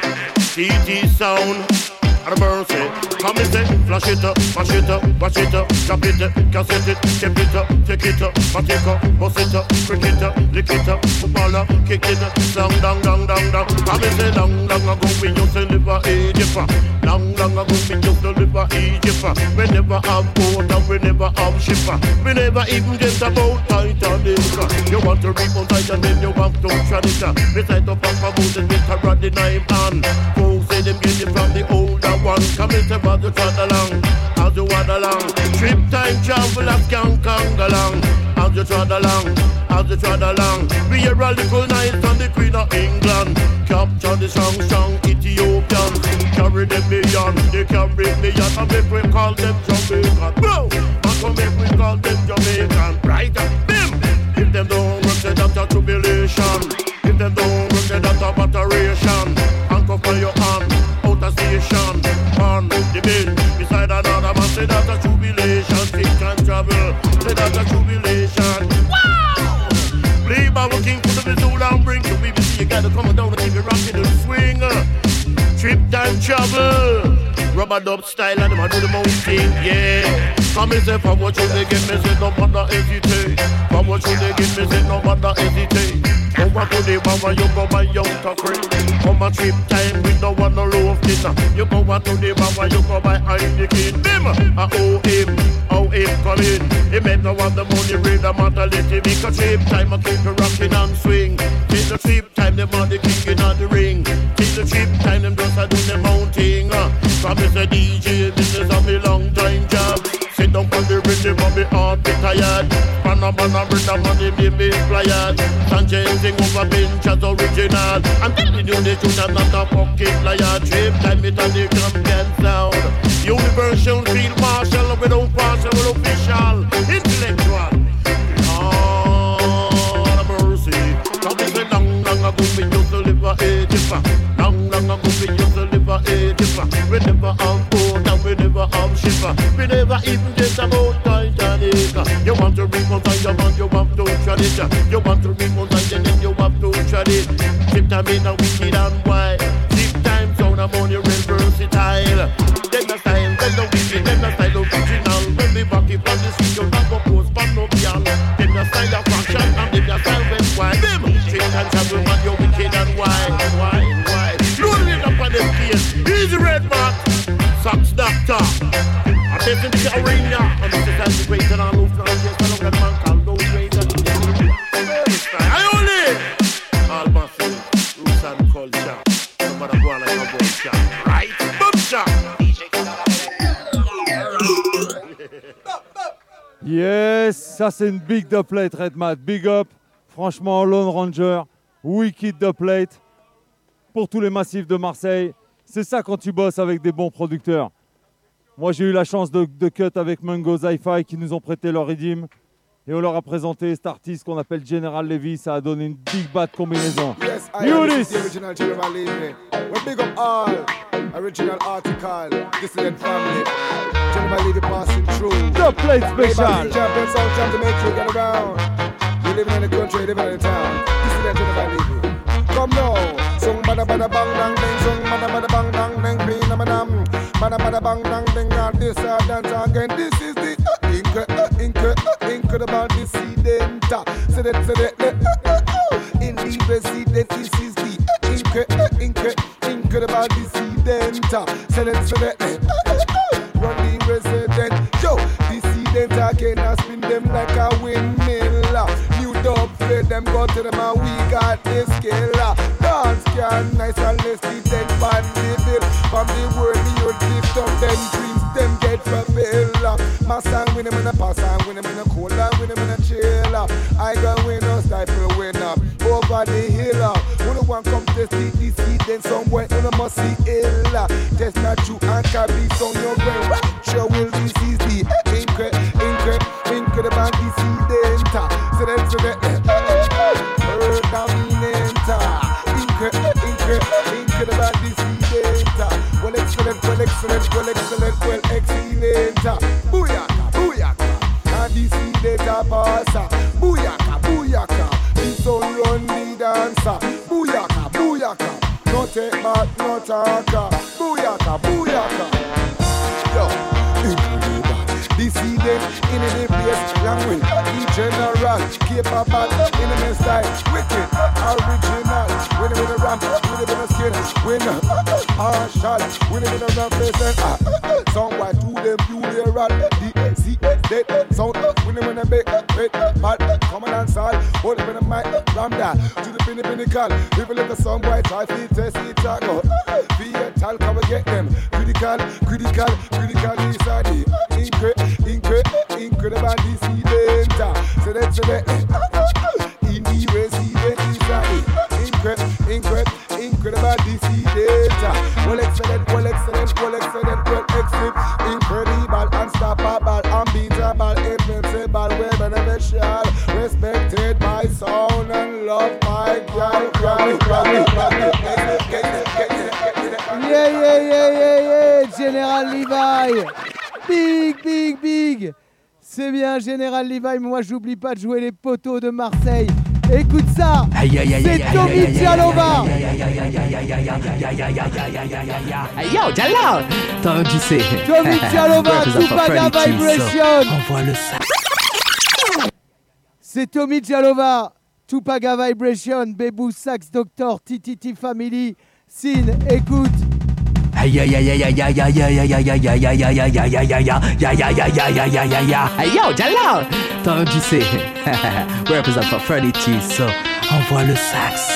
TT sound. Lord of mercy. Come and say, flash it up, flash it up, watch it up, drop it, uh, up, cassette it, step it up, take it up, but take up, bust it up, break it up, lick it up, footballer, kick it up, long, long, long, long, long. Come and say, long, long ago we used to live a Egypt. Long, long ago we used to live a Egypt. We never have boat and we never have ship. We never even get about Titanic. You want to read on Titan, then you have to it. We set up a boat and get a rod in nine hand. Say them get it from the older one. Come but you trot along, as you wadd along. Trip time travelers can come along, as you trot along, as you trot along. We hear a little night from the Queen of England. Capture the strong, strong Ethiopians. Carry them beyond, they carry beyond. And make we call them Jamaican. Bro, and come make we call them Jamaican. Right, up, bim. If them don't work, say that's a tribulation. If them don't work, say that's a batteration. Station. On the bill, beside another man, say that's a jubilation. Six time travel, say that's a jubilation. Wow! Play by working for the Missoula and bring to BBC. You gotta come down and keep it rocking and swing. Trip time travel. Rubber dub style and them a do the most thing, yeah. Come and say from what you they give me, say no matter hesitate. From what you they give me, say no matter hesitate. Over to the bar you go buy young crate. Come a trip time with no one no loaf dinner. You go out to the bar you go buy Heineken. Bim, a oh him, oh him come in. He make no want the money, read the matter, let him make a trip time. I keep it rocking and swing. Till the trip time, them are the king in the ring. Till the trip time, them just a do them own thing. Uh. From me say DJ, this is a me long time job. Sit down on the rhythm of me heart be tired. Panama, bring the money, baby, flyers. Sanchez sing over bench as original. I'm telling you the truth, I'm not a fucking liar. Trip time it and the champion sound. Universal field marshal we without partial, without official, intellectual. Lord mercy. Come me say long, long ago we used to live a eighty-five. Long, long ago never have boat and we never have shipper. We never even get about Titanic. You want to reconcile, you want, you want to it. You want to reconcile, then you have to it. Tip time in a wicked and wild. Tip time sound I'm on your versatile. Then the style, then the wicked, then the style original. When we back it on the street, you not go post pan no piano. Then your style of fashion and then your style when wine. Them trick and from yes, ça c'est une big the plate, Red. Big up. Franchement, Lone Ranger, Wicked the plate. Pour tous les massifs de Marseille, c'est ça quand tu bosses avec des bons producteurs. Moi, j'ai eu la chance de, de cut avec Mungo Hi-Fi qui nous ont prêté leur redeem. Et on leur a présenté cet artiste qu'on appelle General Levy. Ça a donné une big bad combinaison. Yes, I You am this. the original General Levy. We big up all original article, dissident family. General Levy passing through. The plate special. Champion, sound champ to make you get around. You living in the country, living in the town. Dissident General Levy. Come now, sung bada bada bang dang ding, sung bada bada bang dang ding, bing nam nam. Bada bada bang dang ding, and this uh, dance again. This is the uh, incre- uh, incre- uh, incredible dissident. Say that, say that, uh, uh, uh, in the resident, this is the uh, incre- uh, incre- incredible dissident. Say that, say that, uh, uh, uh, run the resident. Yo, dissident again, I spin them like a windmill. Fit them, go to them, and we got this skill. Uh, Dance can nice and less than bandit bill. From the world, the earth lift up them dreams, them get fulfilled. Uh, My song win them in a pass, and win them in a cold, and win them in a chill. I got win us, stifle win up over the hill. When the one come test the DC, then somewhere on a must see ill. Test not you and can be well excellent, well excellent, well excellent. Booyaka, booyaka. And dissident a passa. Booyaka, booyaka. The sun run the dancer. Booyaka, booyaka. No take back, no talker. Booyaka, booyaka. Yo, this incredible. Dissident in any place, language, the general, capable, in the style, wicked, original, when a ramp, uh, ah, when it uh, ah. in a skin, when a shot, when it in a rough place, some white to them, you hear rat, the see, dead, sound, when they wanna make a bed, bad, come on and side, hold up in the mic, ram that, to the pinny pinny call, people like a some white, try feet, test, eat, taco, be a talk, come and get them, critical, critical, critical, this are the, incre, incre, incredible, this is eh, danger, so that's the, incredible dissident, well excellent, well excellent, well excellent, well excellent, incredible, unstoppable, unbeatable, invincible, well beneficial, respected by sound and love by God, Yeah, yeah, yeah, yeah, yeah, Général Levi. Big, big, big. C'est bien, Général Levi. Moi, j'oublie pas de jouer les poteaux de Marseille. Écoute ça. Aïe, aïe, aïe, aïe, C'est Tommy Dialova. Yo, T'as tu sais. Tommy Dialova, Tupaga Vibration. Envoie le sac. C'est Tommy Jalova, Tupaga Vibration, Bebou Sax Doctor, TTT Family, Sin, écoute. Aïe aïe aïe aïe aïe aïe aïe aïe aïe aïe aïe aïe aïe aïe aïe aïe aïe aïe aïe aïe yo, Jalal T'as tu sais. Represent for Freddy T, so envoie le sax.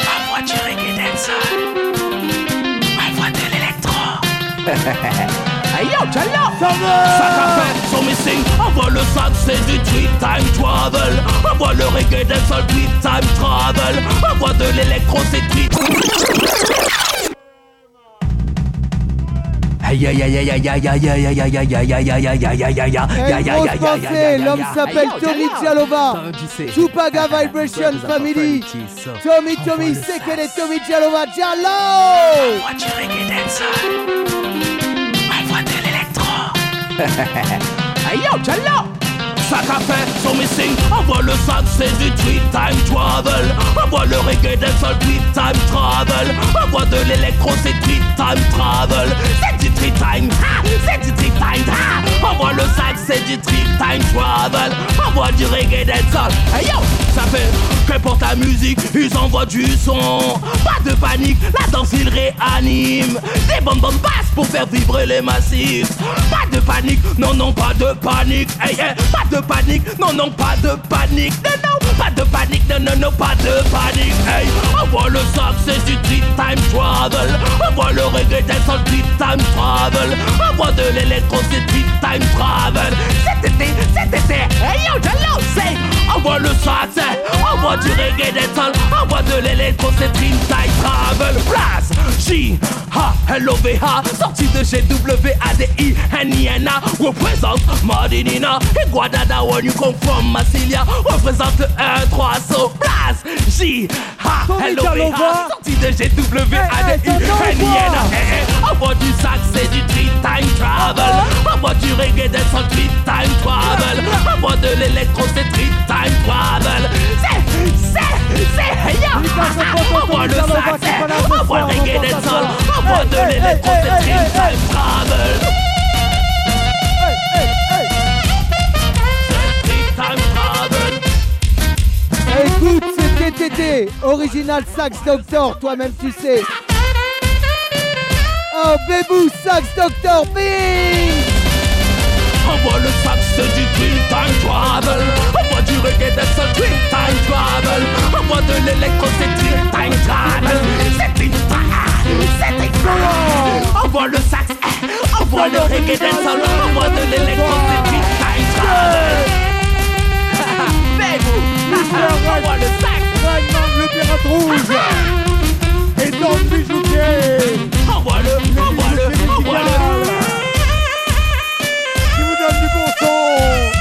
Envoie du reggae dancehall. Envoie de l'électro. Hey yo, Jello Sac son missing, envoie le sac, c'est du tweet time travel. Envoie le reggae d'un seul tweet time travel. Envoie de l'électro, c'est tweet. Aïe aïe aïe aïe aïe aïe aïe aïe aïe aïe aïe aïe aïe aïe aïe aïe aïe aïe aïe l'homme s'appelle Tommy Jalova. Chupaga Vibration Family. Tommy, Tommy, c'est qu'elle est Tommy du reggae dancehall. Envoie de l'électro. Hey yo, Jello Sac à faire, son missing, envoie le sac, c'est du tweet time travel. Envoie le reggae d'un seul tweet time travel. Envoie de l'électro, c'est tweet time travel. C'est du tweet time, ha, c'est du tweet time, ha. Envoie le sac, c'est du tweet time travel. Envoie du reggae seul. Hey yo, ça fait que pour ta musique, ils envoient du son. Pas de panique, la danse ils réaniment. Des bonnes bonnes basses pour faire vibrer les massifs. Pas de panique, non non pas de panique. Hey, pas de panique, non non pas de panique. Non non, pas de panique, non non non pas de panique. Hey, envoie le sac, c'est du tweet time travel. Envoie le reggae seul tweet time travel. Envoie de l'électro, c'est tweet time travel. Cet été, cet été, hey yo, c'est envoie le c'est envoie du reggae d'un seul. Envoie de l'électro, c'est time travel. Place, J-H-L-O-V-H Sorti de chez W-A-D-I-N-I-N-A Représente Madinina et Guadada when you come from Massilia Représente un 1, 3, so place J-H-L-O-V-H Sorti de chez W-A-D-I-N-I-N-A du sac c'est du three-time travel. Uh-huh. Avant du reggae c'est son three-time travel. Avant de l'électro c'est three-time travel c'est, c'est, yo, envoie le c'est, envoie le reggae, des sol, envoie de l'électro, c'est time travel. Time travel. Écoute, c'est TTT, Original Sax Doctor, toi-même tu sais. Oh, Bébou Sax Doctor, bing. Envoie le sac, c'est du twin time travel. Envoie du reggae, c'est un twin time travel. Envoie de l'électro, c'est twin time travel. C'est twin time, c'est time. Envoie le sax, eh, envoie le reggae, dancehall. Envoie de l'électro, c'est twin time travel. Envoie le sac. le pirate rouge le bijoutier Envoie-le, envoie-le, envoie-le. Neto!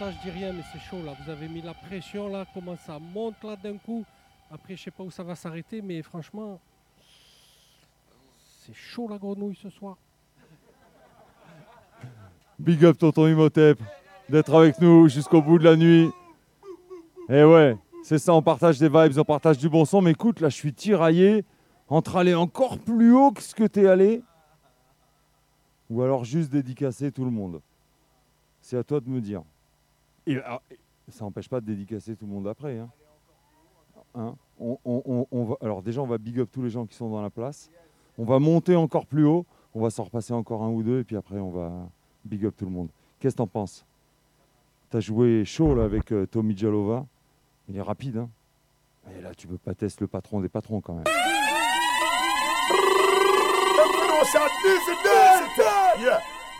Ça, je dis rien, mais c'est chaud là. Vous avez mis la pression là, comment ça monte là d'un coup. Après, je sais pas où ça va s'arrêter, mais franchement, c'est chaud la grenouille ce soir. Big up tonton Imhotep d'être avec nous jusqu'au bout de la nuit. Et ouais, c'est ça, on partage des vibes, on partage du bon son. Mais écoute, là, je suis tiraillé entre aller encore plus haut que ce que t'es allé ou alors juste dédicacer tout le monde. C'est à toi de me dire. Et, alors, ça n'empêche pas de dédicacer tout le monde après. Hein. Hein on, on- on- on va, alors déjà, on va big up tous les gens qui sont dans la place. On va monter encore plus haut. On va s'en repasser encore un ou deux. Et puis après, on va big up tout le monde. Qu'est-ce que t'en penses? T'as joué chaud là avec euh, Tommy Jalova. Il est rapide. Hein Et là, tu peux pas tester le patron des patrons quand même.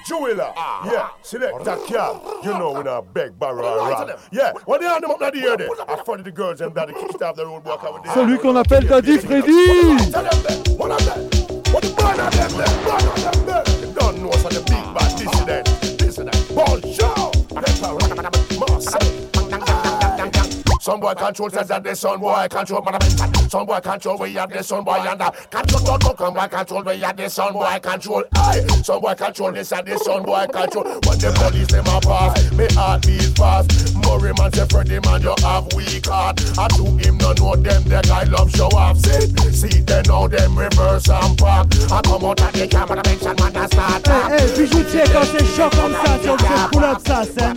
Jewela. Yeah, select that cab. You know we not beg barrel around. Yeah, when they hand them up air there, I the girls and that they kicked off the roadblock over there. Celui qu'on appelle Daddy Freddy What of them? What the burn of them there? Burn of them there. You don't know the big bad dissident. Dissident. Bonjour. Some boy control says that the son boy control, but I. Some boy control, we have the son boy and that. Control, don't come boy control, we have the son boy control. Aye, some boy control, this and the son boy control. When the police them a pass, me heart beat fast. Murray man say Freddie man, you have weak heart. I to him no know them, the guy love show off. Sit, see them now them reverse and park. I come out of the camera, mention man, I start. Hey, hey, bijoutier, quand c'est chaud comme ça, tu fais pull up ça, c'est.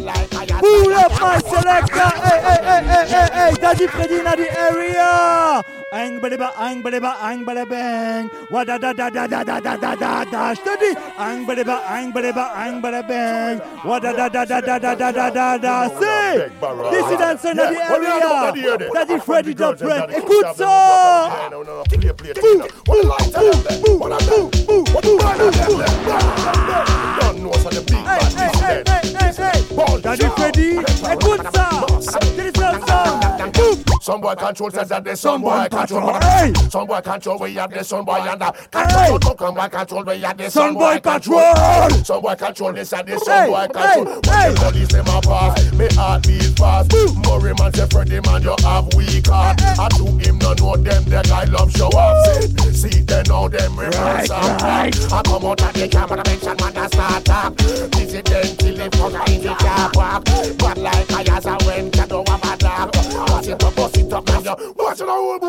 Pull up my selector, hey, hey, hey, hey, hey, hey, Daddy Freddy in the area. Ang bada ang bada ang bada bang. Wa da da da da da da da da da da. Steady. Ang bada ang bada ang bada bang. Wa da da da da da da da da da da. Say, this is dancer in the area. Daddy Freddy the friend. Écoute ça. Daddy Freddy, écoute ça. This is T'as du Freddy Écoute ça. Some boy control says that the some boy control. Hey! Some boy control, we have the son boy and that. Control, don't come back control, we have the son boy control. Some boy control, this and the son boy control. The police them a pass, me heart beat fast. Murray man say Freddie man, you have weak heart. I to him no know them, the guy love show off. See, see them now them reverse and back. I come out of the camera, mention man, I start talk. Dissident till the fucker in the car park. But like I as a when can do have a dog.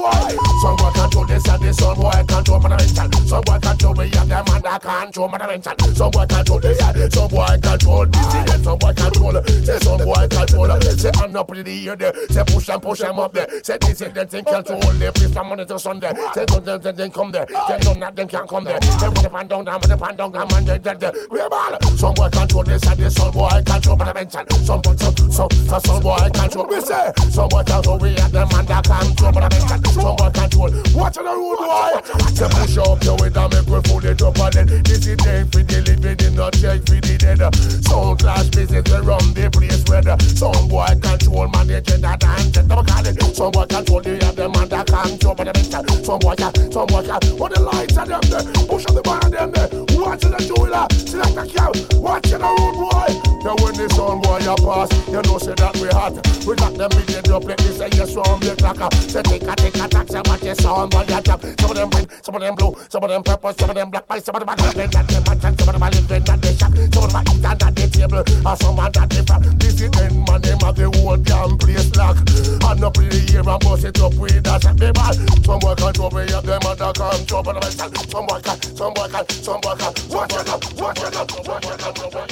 Bust. Some boy control this and this, some boy control man, mention. Some boy control me and them and I control man, mention. Some boy control this, some boy control dissident, some boy control. Say some boy control. Say up in the air there. Say push them, push them up there. Say dissident thing control the place from Monday to Sunday. Say don't them, them, them come there. Say none of them can come there. Say put the pan down, down, put the pan down, down, man, they dead there. We ball. Some boy control this and this, some boy control man, mention. Some boy, some, some, some boy control. We say some boy control. We have them that control man, mention. Some boy control. Watch the road boy. Say push up your make we full it up and then this is day for the living, in not check for the dead. Some clash business run the place where some boy control manage that and get them call it. Some boy control the have them that control man, mention. Some boy can, some boy can. What the lights are them there? Push up the bar them there. Watch the jeweler, select the cow. Watch the road boy. Now when the sun boy a pass, you know say that we hot. We got them head up like this and yes from the clocker. Say take a take a tax watch the sound boy a drop. Some of them red, some of them blue, some of them purple, some of them black, some of them are red that they match and some of them are living that they shock. Some of them are eat and that they table, and some are that they flap. This is them man them have the whole damn place lock. And up in the air and bust it up with a shot. They ball. Some boy can't trouble you, them that can't trouble them. Some boy can, some boy can, some boy can. Watch it up, watch it up, watch it up, watch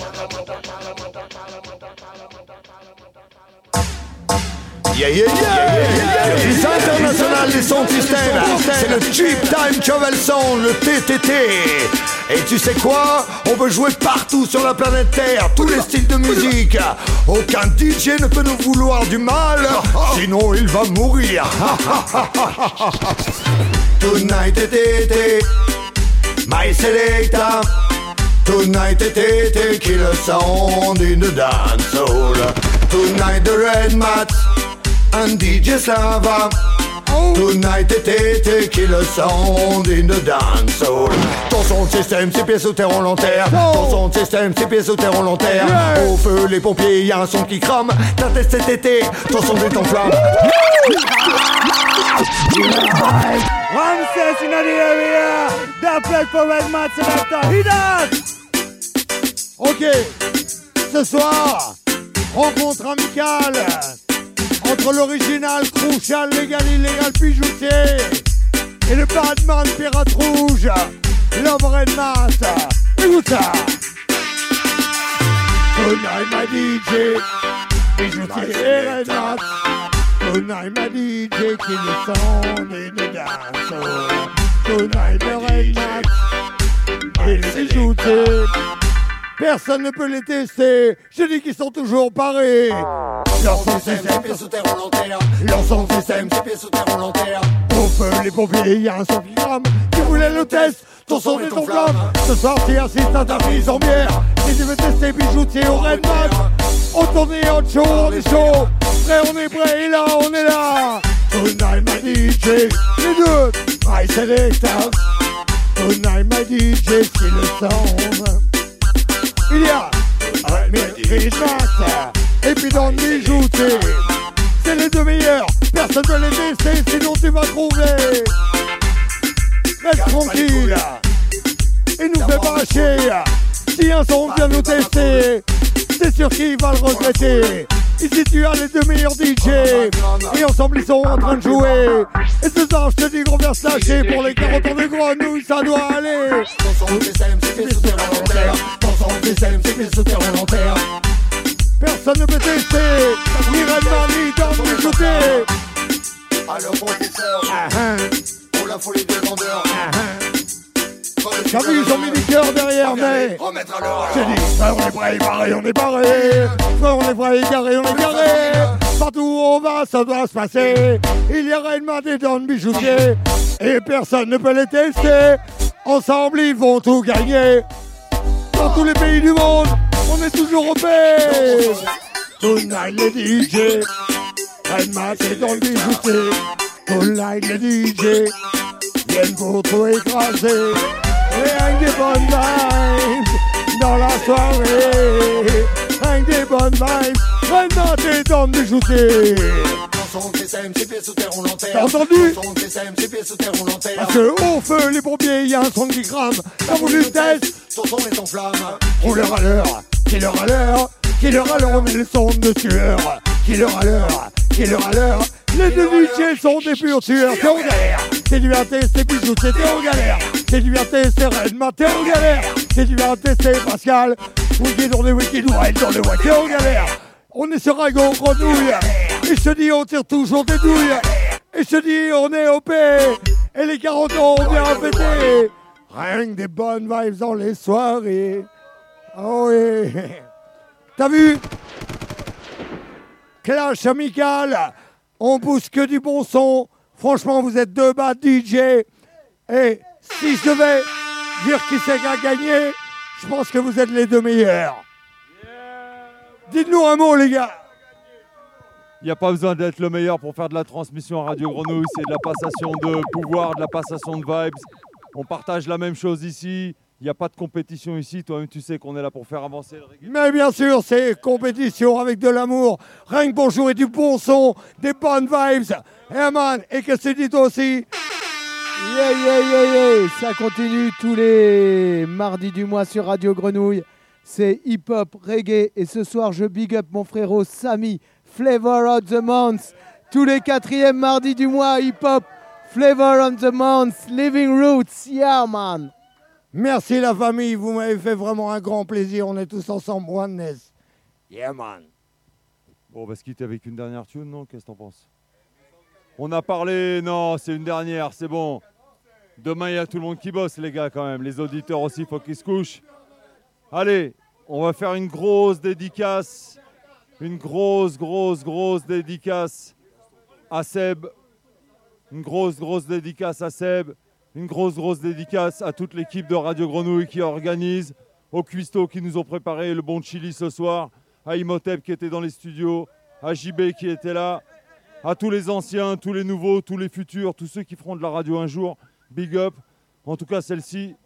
Yeah, yeah, yeah, Les internationales des sons système, c'est le Cheap Time Travel Sound, le TTT. Et tu sais quoi? On veut jouer partout sur la planète Terre, tous les styles de musique. Aucun DJ ne peut nous vouloir du mal, sinon il va mourir. Tonight TTT, my selector. Tonight TTT, kill a sound in the dance hall. Tonight the red mat and DJ Slava. Tonight TTT, kill a sound in the dance hall. Ton son de système, c'est pièces au terre volontaire. Ton son de système, c'est pièces au terre volontaire. Au feu, les pompiers, y a un son qui crame. Ta tête TTT, ton son est en flamme. Ramses in the area. That play for Red Mat Selector. Hit that. Ok, ce soir, rencontre amicale entre l'original Crucial Légal Illégal Pijoutier et le Batman Pirate Rouge, Love Red Mat. Écoute ça. Tonight my DJ, Pijoutier et Red Mat. Tonight my DJ, kill the sound in the dance. Tonight Mat et les Pijoutiers. Personne ne peut les tester. Je dis qu'ils sont toujours parés. Leur son système, pièce sous terre volontaire. Leur son système, c'est pièce sous terre volontaire. Au feu, les pompiers, y a un son qui crame. Tu voulais le test, ton son et ton flamme. Ce soir, tu assistes à ta prise en bière. Si tu veux tester bijoutier au Red Mat, on tourne et on show, on est chaud. Prêt, on est prêt, et là, on est là. Tonight, my DJ, les deux, my selector. Tonight, my DJ, c'est le son. Il y a Christmas et puis dans le bijouté, c'est les deux meilleurs. Personne ne les tester, sinon tu vas trouver. Reste tranquille. Et nous fais pas chier. Si un son vient nous tester, c'est sûr qu'il va le regretter. Ici tu as les deux meilleurs DJ Et ensemble ils sont en train de jouer Et ce soir je te dis qu'on vient se lâcher Pour les 40 ans de grenouilles ça doit aller Personne ne peut tester Ni Redman ni Tom ni shooter Alors professeur, pour la folie des vendeurs. T'as vu, ils ont mis du cœur derrière, mais Remettre à l'heure. J'ai dit, frère, on est prêt, barré, on est barré. Frère, on est prêt, garé, on est garé. Partout où on va, ça doit se passer. Il y a réellement des dents de bijoutiers. Et personne ne peut les tester. Ensemble, ils vont tout gagner. Dans tous les pays du monde, on est toujours au paix. Tonight, les DJ. Redman, c'est dans le bijoutier. Tonight, les DJ. Viennent pour tout écraser. Rien que des bonnes vibes dans la soirée. Rien que des bonnes vibes. Redman, c'est dans le bijoutier. T'as entendu Parce que au feu, les pompiers, y a un son qui crame. Voulu le test Ton son est en flamme. Rouleur à l'heure, killer à l'heure, killer à l'heure, met le son de tueur. Killer à l'heure, killer à l'heure. Les deux sont des purs tueurs, t'es en galère. T'es du AT, c'est bijou, t'es en galère. T'es du AT, c'est Redman, t'es en galère. T'es du AT, c'est Pascal. Wiki dans les wiki, Wild dans les wiki, t'es en galère. On est sur Rago, grenouille. Et te dis, on tire toujours des douilles. Et te dis, on est OP. Et les 40 ans, on vient fêter. Rien que des bonnes vibes dans les soirées. Oh oui. T'as vu? Clash amical. On pousse que du bon son. Franchement, vous êtes deux bas DJ. Et si je devais dire qui c'est qui a gagné, je pense que vous êtes les deux meilleurs. Dites-nous un mot, les gars. Il n'y a pas besoin d'être le meilleur pour faire de la transmission à Radio Grenouille. C'est de la passation de pouvoir, de la passation de vibes. On partage la même chose ici. Il n'y a pas de compétition ici. Toi-même, tu sais qu'on est là pour faire avancer le reggae. Mais bien sûr, c'est compétition avec de l'amour. Rien que bonjour et du bon son, des bonnes vibes. Eh man, et que c'est dit aussi? Yeah, yeah, yeah, yeah. Ça continue tous les mardis du mois sur Radio Grenouille. C'est hip-hop, reggae. Et ce soir, je big up mon frérot Samy, Flavor of the Month. Tous les quatrièmes mardis du mois, hip-hop, Flavor of the Month, Living Roots. Yeah, man. Merci la famille, vous m'avez fait vraiment un grand plaisir. On est tous ensemble, oneness. Yeah, man. Bon, on va se quitter avec une dernière tune, non? Qu'est-ce que t'en penses? On a parlé, non, c'est une dernière, c'est bon. Demain, il y a tout le monde qui bosse, les gars, quand même. Les auditeurs aussi, faut qu'ils se couchent. Allez, on va faire une grosse dédicace. Une grosse, grosse, grosse dédicace à Seb. Une grosse, grosse dédicace à Seb. Une grosse, grosse dédicace à toute l'équipe de Radio Grenouille qui organise. Aux cuistots qui nous ont préparé le bon chili ce soir. À Imhotep qui était dans les studios. À JB qui était là. À tous les anciens, tous les nouveaux, tous les futurs, tous ceux qui feront de la radio un jour. Big up. En tout cas, celle-ci,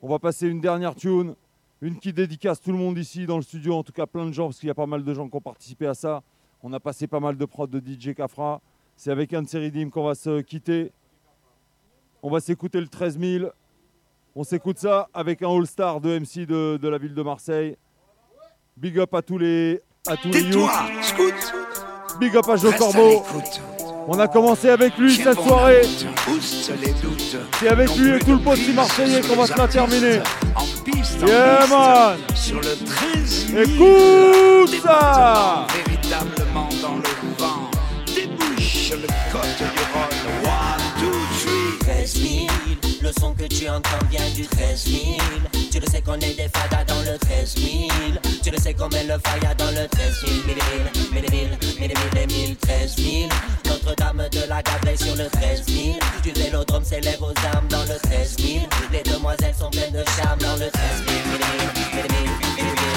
on va passer une dernière tune. Une qui dédicace tout le monde ici dans le studio, en tout cas plein de gens, parce qu'il y a pas mal de gens qui ont participé à ça. On a passé pas mal de prods de DJ Cafra. C'est avec un de rythmes qu'on va se quitter. On va s'écouter le 13 000. On s'écoute ça avec un All-Star de MC de, de la ville de Marseille. Big up à tous les à tous les. Big up à Joe Corbeau. On a commencé avec lui cette soirée. C'est avec lui et tout le poste marseillais qu'on va se la terminer. Yeah man Sur le 13 Écoute ça le son que tu entends vient du 13 000. Tu le sais qu'on est des fadas dans le 13 000. Tu le sais qu'on met le faya dans le 13 000. Mille mille, mille mille, mille mille et mille, 13 000. Notre-Dame de la Gablée sur le 13 000. Du vélodrome s'élève aux armes dans le 13 000. Les demoiselles sont pleines de charme dans le 13 000.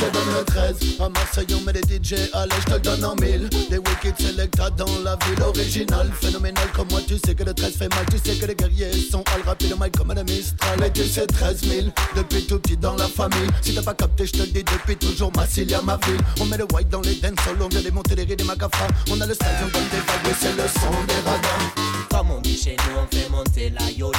Je donne le 13 à Marseille on met des DJ, allez, je te donne en mille. Des wicked selecta dans la ville originale. Phénoménal comme moi, tu sais que le 13 fait mal. Tu sais que les guerriers sont all rapide, mic comme un Mistral. Et tu sais, 13 000 depuis tout petit dans la famille. Si t'as pas capté, je te dis depuis toujours, Massilia, ma ville. On met le white dans les dance on vient démonter les rides des macafras. On a le style, on donne des vagues, c'est le son des radars. Comme on dit chez nous, on fait monter la yoli.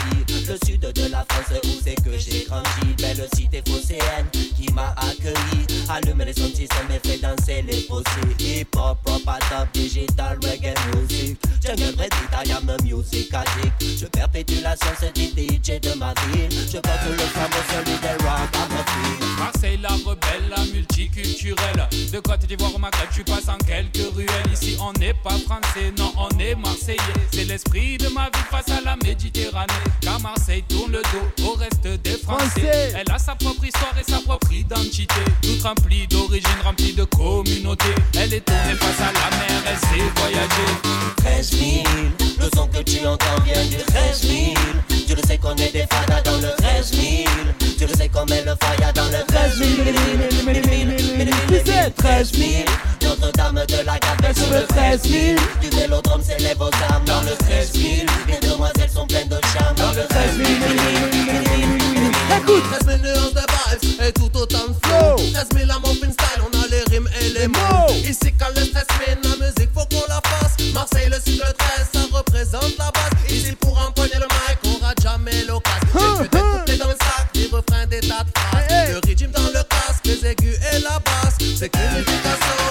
Le sud de la France, où c'est que j'ai grandi. Belle cité phocéenne qui m'a accueilli. Allume les de système et fait danser les fossés. Hip hop, pop, top, digital, reggae music. Jungle, red, I am a music addict. Je perpétue la science du DJ de ma ville. Je porte le flambeau, celui des rock à ma fille. Marseille la rebelle, la multiculturelle De Côte d'Ivoire au Maghreb, tu passes en quelques ruelles Ici on n'est pas français, non on est marseillais C'est l'esprit de ma vie face à la Méditerranée Car Marseille tourne le dos au reste des Français Français. Elle a sa propre histoire et sa propre identité Toute remplie d'origine, remplie de communauté Elle est tournée face à la mer, elle sait voyager 13 000, le son que tu entends vient du 13 000. Tu le sais qu'on est des fadas dans le 13 000. Tu le sais qu'on met le fire dans le 13 000. Tu sais, 13 000. Notre-Dame de la Gabelle sur le 13 000. Du vélodrome s'élève aux armes dans le 13 000. Les demoiselles sont pleines de charme. Dans le 13 000. Écoute 13 000 nuances de vibes et tout autant de flow. 13 000 à mon fin style, on a les rimes et les mots. Ici quand le stress mène la musique faut qu'on la fasse. Marseille le sud le 13 ça représente la base. Ici pour empoigner le mic on rate jamais l'occasion. J'ai pu t'écouter dans le sac, des refrains, des tas de phrases. Le rythme dans le casque, les aigus et la basse. C'est qu'une éducation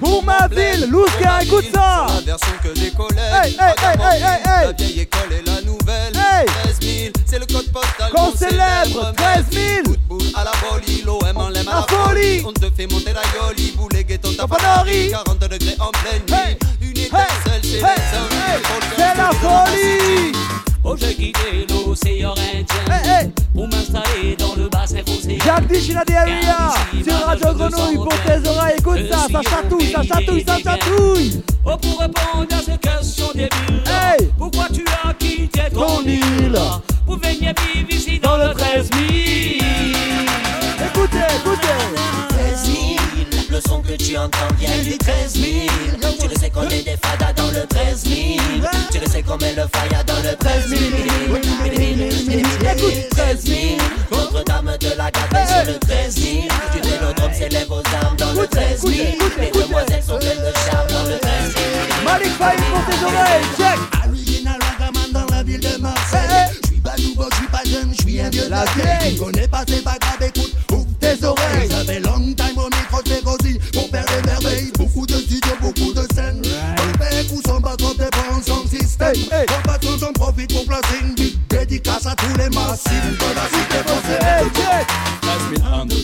Pour ma ville, Louska, écoute ça. La version que des collèges Hey, hey, hey, hey, hey, hey. La vieille école et la nouvelle Hey. 13 000, c'est le code postal Qu'on célèbre. 13 000 Football à la folie, l'OM en l'aime à La folie. On te fait monter la yoli, boulet Tapanari. tapanari 40 degrés en pleine nuit. Une étincelle, c'est la folie. Oh, j'ai quitté l'océan Indien. Pour m'installer dans le bassin fossé. Jacques Dichina de Area sur Radio Grenouille pour tes oreilles, écoute ça, ça chatouille, ça chatouille, ça chatouille Oh, pour répondre à ces questions débiles, pourquoi tu as quitté ton, île. pour venir vivre ici dans, le 13 000 Écoutez, écoutez 13 000, le son que tu entends vient du 13 000. Tu le sais qu'on est des fadas dans le 13 000. Tu le sais qu'on met le fire dans le 13 000. Écoute 13 000, Notre-Dame de la Gabelle sur le 13 000. Du vélodrome s'élève aux armes dans le 13 000. Les demoiselles sont pleines de charme dans le 13 000. Malik Faïd pour tes oreilles, check. Original Ragaman dans la ville de Marseille. Je suis pas nouveau, je suis pas jeune, je suis un vieux de la vieille. Tu connais pas, c'est pas grave, écoute, ouvre tes oreilles. Ça fait long time au micro, je fais aussi pour faire des merveilles. Beaucoup de studios, beaucoup de scènes. Ton père ou son patron dépend son système. Ton patron j'en profite pour placer une dédicace à tous les massifs de la cité française. 13 000, 1, 2,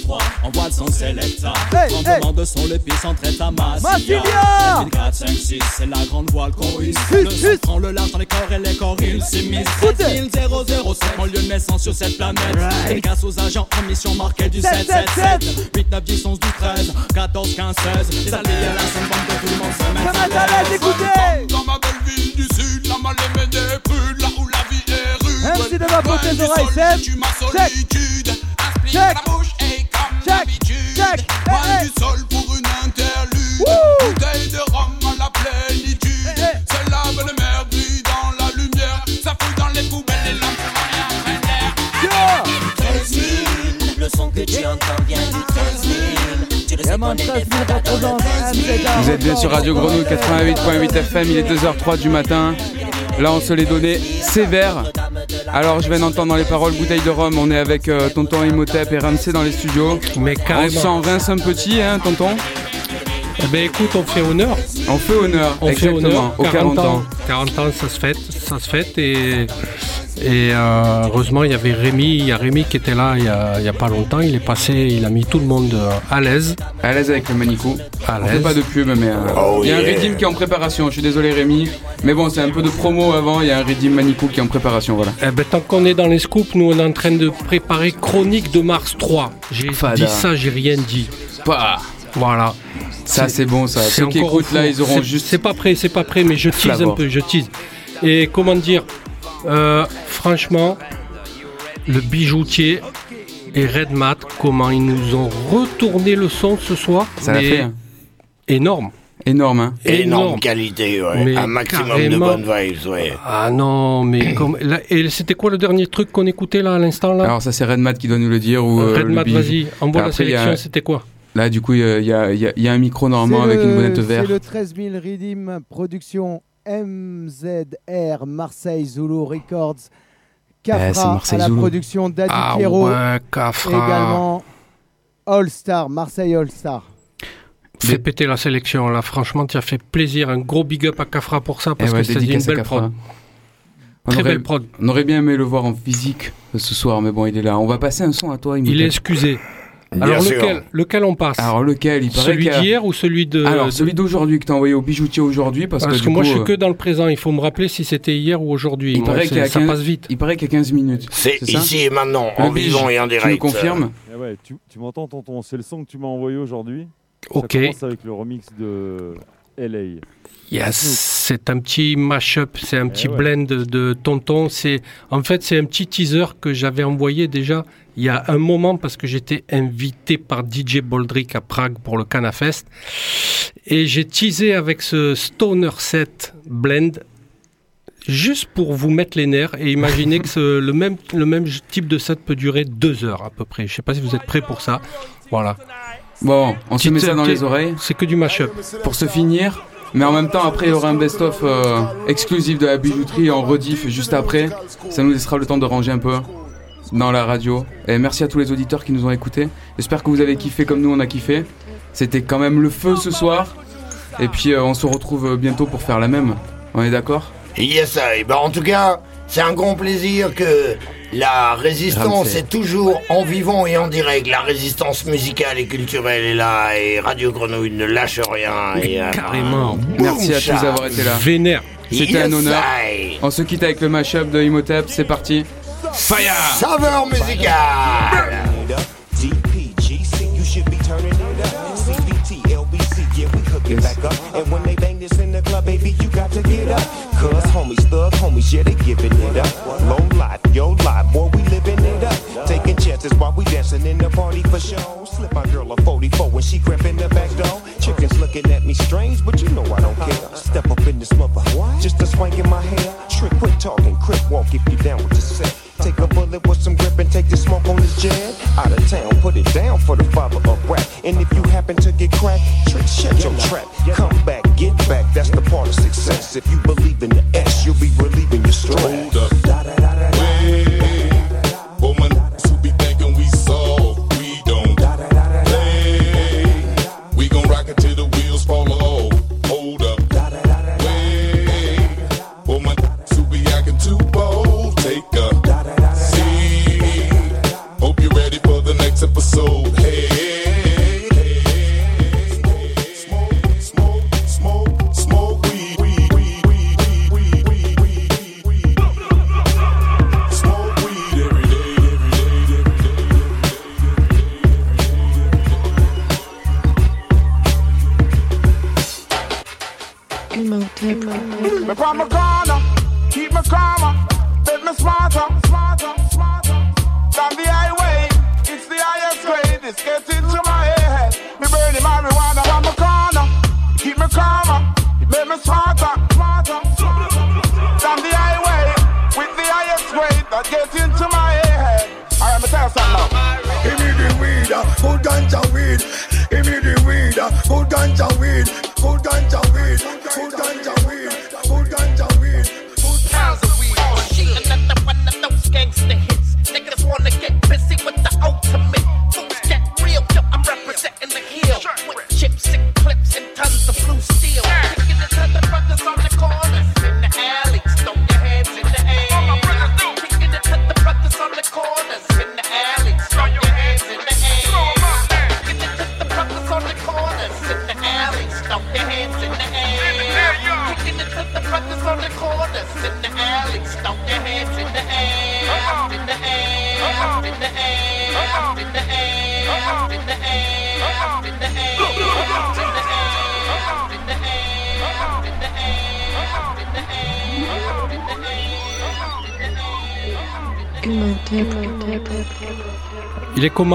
3, envoie le son Selecta. Hey, Tremblement de son, le puissant traite à Massilia. Massilia 4, 5, 6, c'est la grande voile qu'on hisse. Le son prend le large dans les corps et les corps, il s'immisce. 13 007, mon lieu de naissance sur cette planète. Dédicace aux agents en mission marquée du 7, 7, 7. 8, 9, 10, 11, 12, 13, 14, 15, 16. Les alliés à la scène, bande de tout le monde se met à l'aise, écoutez Dans ma belle ville du sud, la mal aimée des prudes, là où la vie est rude. MC de ma du oreilles, Seb. Tu ma solitude, inspire la bouche d'habitude. Check. Hey, hey. du sol pour une interlude. Wouh. Bouteille de rhum à la plénitude. C'est la belle mer brille dans la lumière. Ça fout dans les poubelles et lampes l'air. 13 000, le son que tu entends vient du 13 000. Tu le sais qu'on est des fadas dans le 13 000. Vous êtes bien sur Radio Grenouille 88.8 FM, il est 2h03 du matin. Là, on se l'est donné sévère. Alors, je viens d'entendre dans les paroles bouteille de rhum. On est avec euh, tonton Imhotep et Ramsey dans les studios. Mais On carrément. s'en rince un petit, hein, tonton Eh ben écoute, on fait honneur. On fait honneur, On fait exactement, honneur. aux 40 ans. 40 ans, ça se fête, ça se fête et, et euh, heureusement il y avait Rémi, il y a Rémi qui était là il y a, il y a pas longtemps, il est passé, il a mis tout le monde euh, à l'aise. À l'aise avec le Manicou. À l'aise. pas de pub, mais euh, Oh il y a un yeah. redeem qui est en préparation. Je suis désolé, Rémi. Mais bon, c'est un peu de promo avant. Il y a un redeem Manicou qui est en préparation, voilà. Eh ben, tant qu'on est dans les scoops, nous on est en train de préparer Chronique de Mars 3. J'ai Fada. dit ça, j'ai rien dit. Pas. Voilà. Ça, c'est bon, ça. c'est Ceux qui écoutent, là, ils auront C'est- juste- C'est pas prêt, c'est pas prêt, mais je tease un peu, je tease. Et comment dire, euh, franchement, le bijoutier et Red Mat, comment ils nous ont retourné le son ce soir. Ça l'a mais fait, hein. Énorme. Énorme, hein. Énorme qualité, ouais. Mais Un maximum carrément. de bonnes vibes, ouais. Ah non, mais comme. là, et c'était quoi le dernier truc qu'on écoutait là à l'instant là? Alors ça c'est Redmat qui doit nous le dire ou euh, Red le Mat, Big- vas-y, envoie la a- sélection, c'était quoi? Là du coup il y a, y y y un micro normalement avec le- une bonnette vert. C'est le 13 000 Redeem Production MZR Marseille Zulu Records. Eh, c'est Cafra à Marseille la Zulu. production Daddy Ah Pierrot. ouais, Cafra. Également All Star, Marseille All Star. Fais péter la sélection là, franchement, tu as fait plaisir. Un gros big up à Cafra pour ça parce Eh ouais, que c'était une belle Cafra. prod. On Très aurait- belle prod. On aurait bien aimé le voir en physique ce soir, mais bon, il est là. On va passer un son à toi. Il est excusé. Alors lequel, lequel on passe Alors lequel? Il paraît Celui d'hier ou celui de Alors celui d'aujourd'hui que t'as envoyé au bijoutier aujourd'hui parce, Parce, que, que, du moi coup, je suis euh, que dans le présent, il faut me rappeler si c'était hier ou aujourd'hui. il Moi, paraît qu'il y a ça 15 passe vite. Il paraît qu'il y a 15 minutes. C'est ici et maintenant, Le en vivant et en Tu me direct. confirmes? Eh ouais, tu, tu m'entends, tonton C'est le son que tu m'as envoyé aujourd'hui. Ok. Ça commence avec le remix de LA. Yes, c'est un petit mashup, c'est un Eh petit ouais. blend de, de tonton. C'est en fait c'est un petit teaser que j'avais envoyé déjà il y a un moment parce que j'étais invité par DJ Boldrick à Prague pour le Canafest et j'ai teasé avec ce Stoner set blend juste pour vous mettre les nerfs et imaginer que ce- le même le même type de set peut durer deux heures à peu près. Je sais pas si vous êtes prêts pour ça. Voilà. Bon, on se met ça dans les oreilles. C'est que du mashup. Pour se finir. Mais en même temps, après, il y aura un best-of euh, exclusif de la bijouterie en rediff juste après. Ça nous laissera le temps de ranger un peu dans la radio. Et merci à tous les auditeurs qui nous ont écoutés. J'espère que vous avez kiffé comme nous on a kiffé. C'était quand même le feu ce soir. Et puis euh, on se retrouve bientôt pour faire la même. On est d'accord? Yes, I. Bah, en tout cas, c'est un grand plaisir que la résistance Ramsey. est toujours en vivant et en direct. La résistance musicale et culturelle est là et Radio Grenouille ne lâche rien. et, euh, carrément. Merci à tous d'avoir été là. Vénère. C'était un honneur. I. On se quitte avec le mashup de Imhotep. C'est parti. Fire Saveur musicale. DPGC, you should be turning it up. CBT, LBC, yeah, we hooking back up. And when they bang this in the club, baby, you got to get up. Cuz homies, thug homies, yeah, they giving it up. Low life, yo life, boy, we living it up. Taking chances while we dancing in the party for show. Slip my girl a 44 when she crept in the back door. Chickens looking at me strange, but you know I don't care. Step up in this mother, just a swank in my hair. Trick, quit talking, crip walk if you down with the set. Take a bullet with some grip and take the smoke on this jet. Out of town, put it down for the father of rap. And if you happen to get cracked, trick, shut your trap. Come back, get back, that's the part of success. If you believe in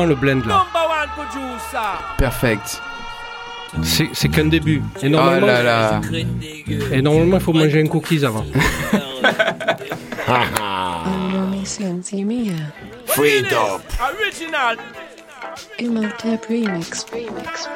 loin le blend là. Perfect. C'est qu'un début. Et normalement, oh là là. Et normalement, il faut manger un cookies avant. Freedom. Original. Remix. Remix.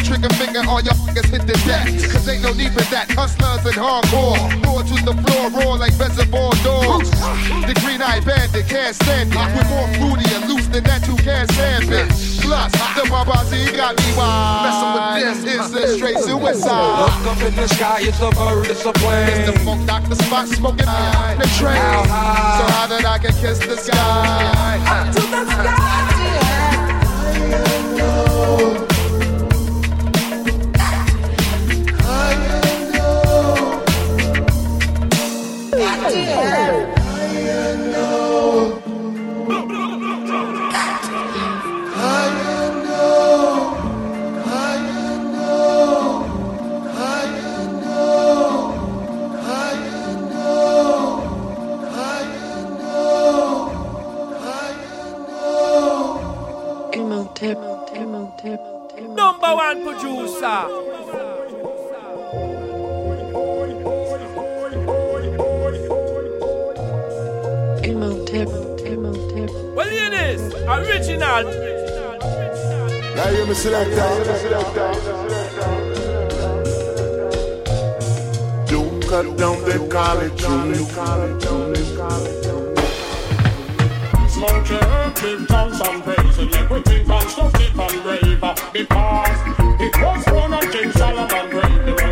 my trigger finger, all your fingers hit the deck. Cause ain't no need for that. Hustlers and hardcore. Roar to the floor, roar like reservoir dogs. The green eyed bandit can't stand it. With more booty and loose than that, you can't stand it. Plus, the Babazi got me wild. Messing with this is a straight suicide. Look up in the sky, it's a bird, it's a plane. It's the funk doctor spot smoking behind the train. How high? So how that I can kiss the sky. Up to the sky. Number one producer. Original. Now you're my selector. Don't cut down the college Smoke your herb, big tons and praise, and everything man so deep and brave. Because it was one of James Solomon great.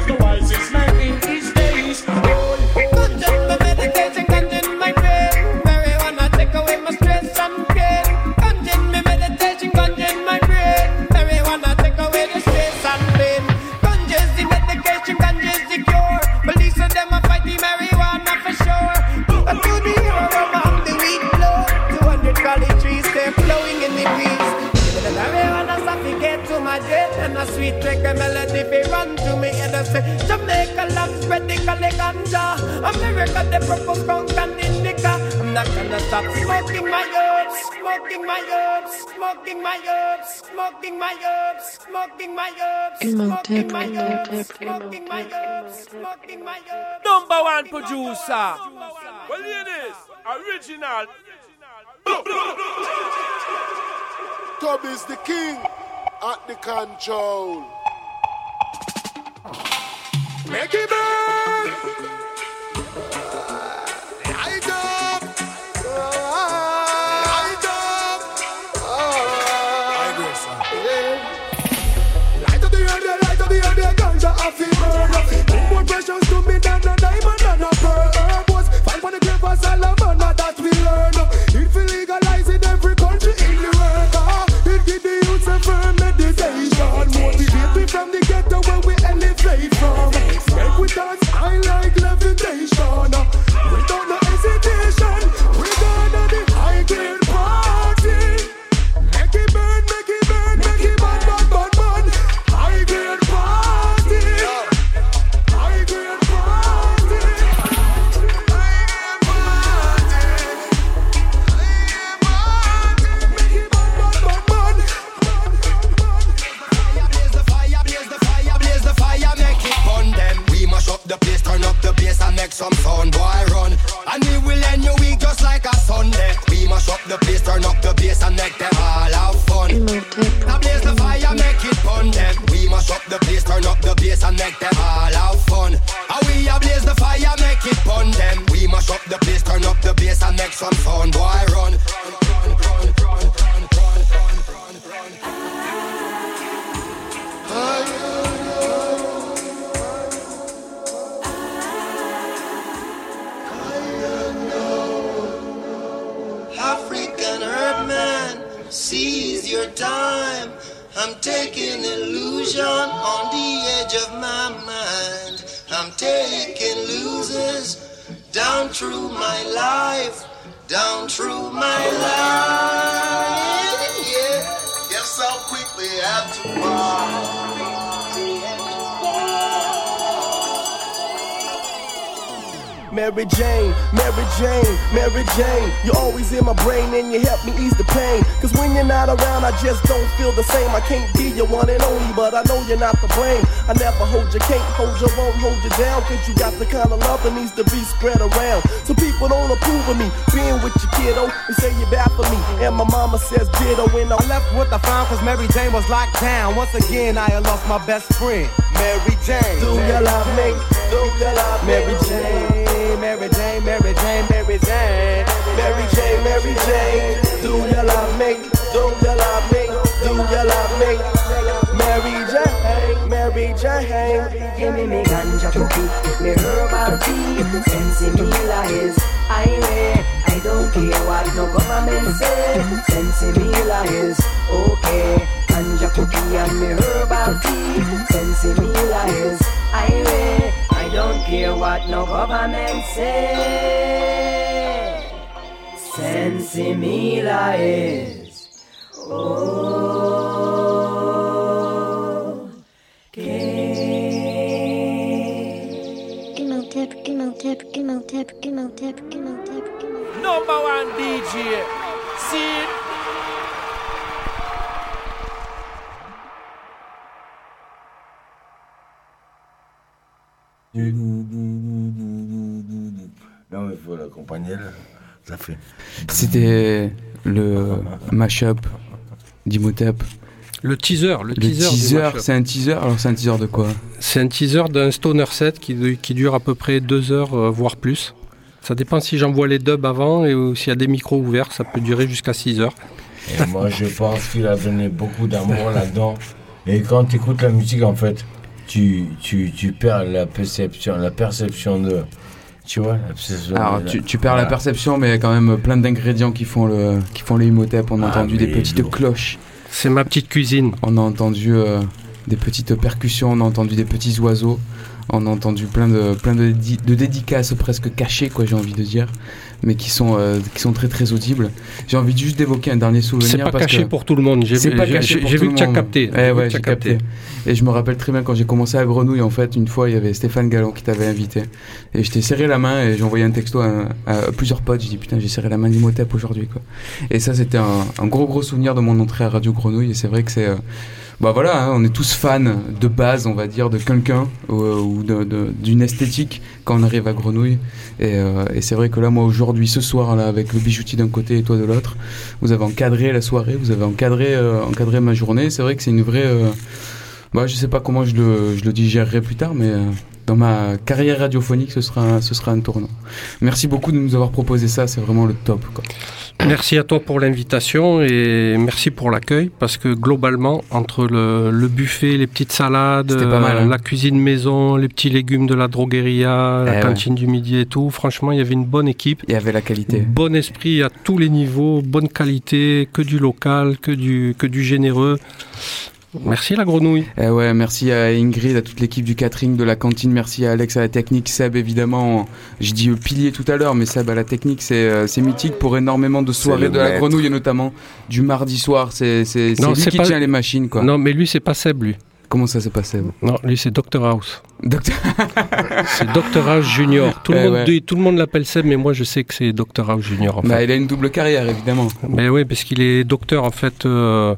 smoking my herbs, smoking my herbs, smoking my herbs, smoking my herbs, smoking my herbs, smoking my herbs, smoking my herbs, smoking my herbs. Number one producer. Well, here it is, original. Tub is the king at the control. Make it burn! my best friend. tip, emo tip, emo tip, emo tip, emo tip. Number one DJ, Sid. Non mais faut l'accompagner là, ça fait. C'était le mashup d'Imotep le teaser, le, Le teaser. c'est un teaser. Alors c'est un teaser de quoi C'est un teaser d'un stoner set qui, qui dure à peu près deux heures, euh, voire plus. Ça dépend si j'envoie les dubs avant et s'il y a des micros ouverts, ça peut durer jusqu'à 6 heures. Et moi, je pense qu'il a donné beaucoup d'amour là-dedans. Et quand tu écoutes la musique, en fait, tu, tu, tu perds la perception, la perception de. Tu vois la perception Alors de- tu, tu perds la perception, mais il y a quand même plein d'ingrédients qui font le qui font le Imhotep. On a Ah, entendu des petites lourd. cloches. C'est ma petite cuisine. On a entendu euh, des petites percussions. On a entendu des petits oiseaux. On a entendu plein de de dédicaces presque cachées, quoi, j'ai envie de dire, mais qui sont euh, qui sont très très audibles. J'ai envie juste d'évoquer un dernier souvenir. C'est pas parce caché que- pour tout le monde. J'ai vu- pas caché pour tout vu que tu as capté. Ouais, j'ai capté. capté. Et je me rappelle très bien quand j'ai commencé à Grenouille, en fait, une fois, il y avait Stéphane Gallon qui t'avait invité. Et je t'ai serré la main et j'ai envoyé un texto à, à plusieurs potes. J'ai dit putain, j'ai serré la main d'Imhotep aujourd'hui, quoi. Et ça, c'était un, un gros gros souvenir de mon entrée à Radio Grenouille. Et c'est vrai que c'est. euh, bah voilà, hein, on est tous fans de base, on va dire, de quelqu'un ou, de- d'une esthétique quand on arrive à Grenouille. Et, euh, c'est vrai que là, moi, aujourd'hui, ce soir, là, avec le bijoutier d'un côté et toi de l'autre, vous avez encadré la soirée, vous avez encadré, euh, encadré ma journée. C'est vrai que c'est une vraie. euh, bah, je sais pas comment je le, je le digérerai plus tard, mais euh, dans ma carrière radiophonique, ce sera, un- ce sera un tournant. Merci beaucoup de nous avoir proposé ça, c'est vraiment le top. Quoi. Merci à toi pour l'invitation et merci pour l'accueil parce que globalement, entre le, le buffet, les petites salades, pas mal, euh, hein. la cuisine maison, les petits légumes de la drogueria, la Eh ouais. cantine du midi et tout, franchement, il y avait une bonne équipe. Il y avait la qualité. Bon esprit à tous les niveaux, bonne qualité, que du local, que du, que du généreux. Merci la grenouille. Eh ouais, merci à Ingrid, à toute l'équipe du catering, de la cantine, merci à Alex à la technique, Seb évidemment, j'ai dit euh, pilier tout à l'heure, mais Seb à la technique, c'est euh, c'est mythique pour énormément de soirées de la maître. grenouille et notamment du mardi soir, c'est c'est- c'est Non, lui qui pas- tient les machines quoi. Non, mais lui, c'est pas Seb, lui. Comment ça s'est passé Non, lui, c'est Dr House. Docteur C'est Dr House Junior. Tout le Eh monde, ouais. dit- tout le monde l'appelle Seb, mais moi, je sais que c'est Dr House Junior. En fait. Bah, il a une double carrière évidemment. Mais oui, parce qu'il est docteur en fait. euh,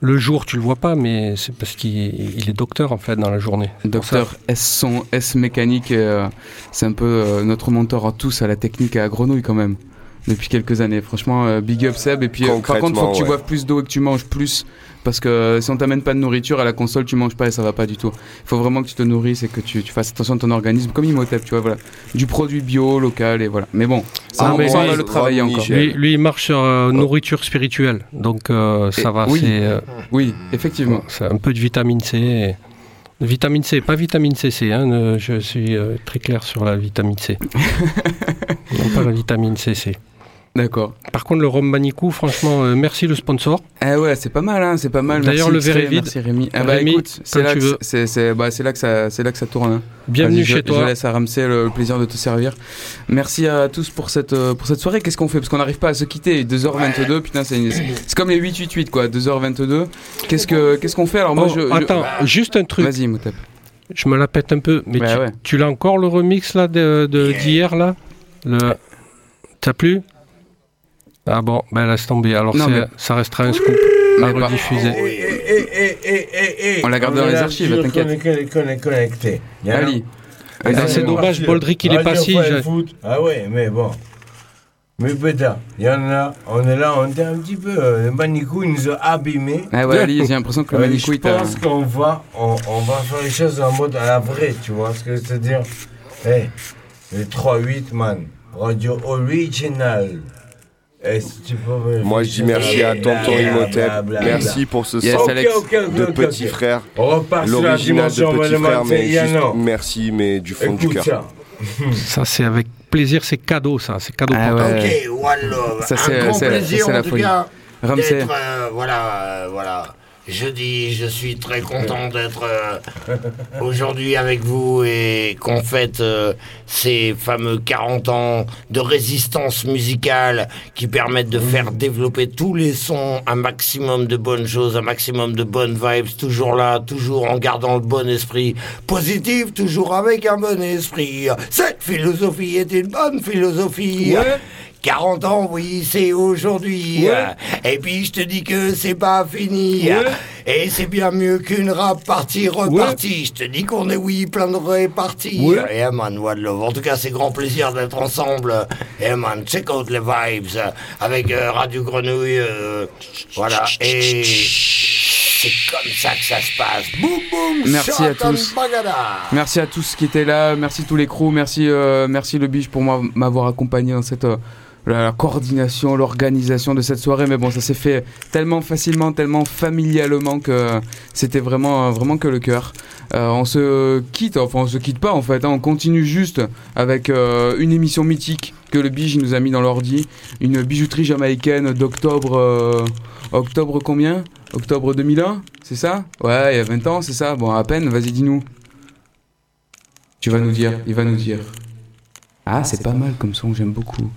le jour, tu le vois pas, mais c'est parce qu'il il est docteur en fait dans la journée. Docteur S son, S mécanique, euh, c'est un peu euh, notre mentor à tous à la technique et à Grenouille quand même. Depuis quelques années, franchement, euh, big up Seb. Et puis, euh, par contre, faut que tu ouais. boives plus d'eau et que tu manges plus. Parce que euh, si on t'amène pas de nourriture à la console, tu manges pas et ça va pas du tout. Il faut vraiment que tu te nourrisses et que tu, tu fasses attention à ton organisme, comme Imhotep, tu vois, voilà. Du produit bio, local, et voilà. Mais bon, ça, Ah, on, va le travailler encore. Lui, lui, il marche sur euh, nourriture spirituelle, donc euh, ça Et- va. oui. c'est, euh, Oui, effectivement. C'est un peu de vitamine C. et- Vitamine C, pas vitamine CC. Hein, je suis euh, très clair sur la vitamine C. non pas la vitamine CC. D'accord. Par contre, le rhum Manicou, franchement, euh, merci le sponsor. Eh ouais, c'est pas mal, hein, c'est pas mal. D'ailleurs, Merci le verre est vide. Merci Rémi. Ah bah Rémi, écoute, c'est là, tu que veux. c'est, c'est, bah, là que ça, c'est là que ça tourne. hein. Bienvenue chez je, toi. Je laisse à Ramsey le, le plaisir de te servir. Merci à tous pour cette, euh, pour cette soirée. Qu'est-ce qu'on fait? Parce qu'on n'arrive pas à se quitter. 2h22, putain, c'est, une- c'est comme les 888 quoi. 2h22. Qu'est-ce que, qu'est-ce qu'on fait? Alors moi, Oh, je, je- attends, juste un truc. Vas-y, Moutep. Je me la pète un peu, mais Bah tu, ouais. tu l'as encore le remix là de, d'hier là? Le... T'as plus Ah bon, ben laisse tomber. Alors Non, c'est- mais- ça restera un scoop à Mais. Eh, eh, eh, eh, eh, eh. On l'a gardé dans les archives, t'inquiète. connecté, connecté, connecté. Y en a- Ali. Ah, c'est dommage, Boldrick, il est pas si. Ah ouais, mais bon. Mais putain, il y en a, on est là, on était un petit peu. euh, Le Manicou, il nous a abîmés. Ah ouais, Ali, j'ai l'impression que le Euh, Manicou, il Je pense qu'on va, on, on va faire les choses en mode à la vraie, tu vois ce que je veux dire? Eh, les 3-8, man. Radio original. Si tu peux me- Moi, je dis merci à Tonton Imhotep. Merci pour ce Yes, Alex. De petit frère. L'original de petit frère, mais juste merci, mais du fond du cœur. ça. Ça, c'est avec plaisir, c'est cadeau, ça. C'est cadeau Ah pour toi. ouais. Ok, one love. Ça, c'est- un grand c'est- plaisir c'est la tout folie. cas Ramsey. d'être, euh, voilà, euh, voilà. Je dis, je suis très content d'être euh, aujourd'hui avec vous et qu'on fête euh, ces fameux 40 ans de résistance musicale qui permettent de faire développer tous les sons, un maximum de bonnes choses, un maximum de bonnes vibes, toujours là, toujours en gardant le bon esprit positif, toujours avec un bon esprit. Cette philosophie est une bonne philosophie. Ouais. 40 ans, oui, c'est aujourd'hui. Ouais. Et puis je te dis que c'est pas fini. Ouais. Et c'est bien mieux qu'une rap partie repartie. Je te dis qu'on est oui plein de réparties. Et man, what love. En tout cas, c'est grand plaisir d'être ensemble. Et man, check out les vibes avec euh, Radio Grenouille. euh, voilà. Et c'est comme ça que ça se passe. Boum boum. Merci à tous. Merci à tous qui étaient là, merci tous les crews, merci, euh, merci le biche pour m'avoir accompagné dans cette la, coordination, l'organisation de cette soirée. Mais bon, ça s'est fait tellement facilement, tellement familialement que c'était vraiment, vraiment que le cœur. Euh, on se quitte, enfin on se quitte pas en fait, hein, on continue juste avec euh, une émission mythique que le biche nous a mis dans l'ordi, une bijouterie jamaïcaine d'octobre, euh, octobre combien? Octobre 2001, c'est ça? Ouais, il y a 20 ans, c'est ça? Bon, à peine, vas-y dis-nous. Tu vas nous dire, il va nous dire. Ah, c'est pas mal comme son, j'aime beaucoup.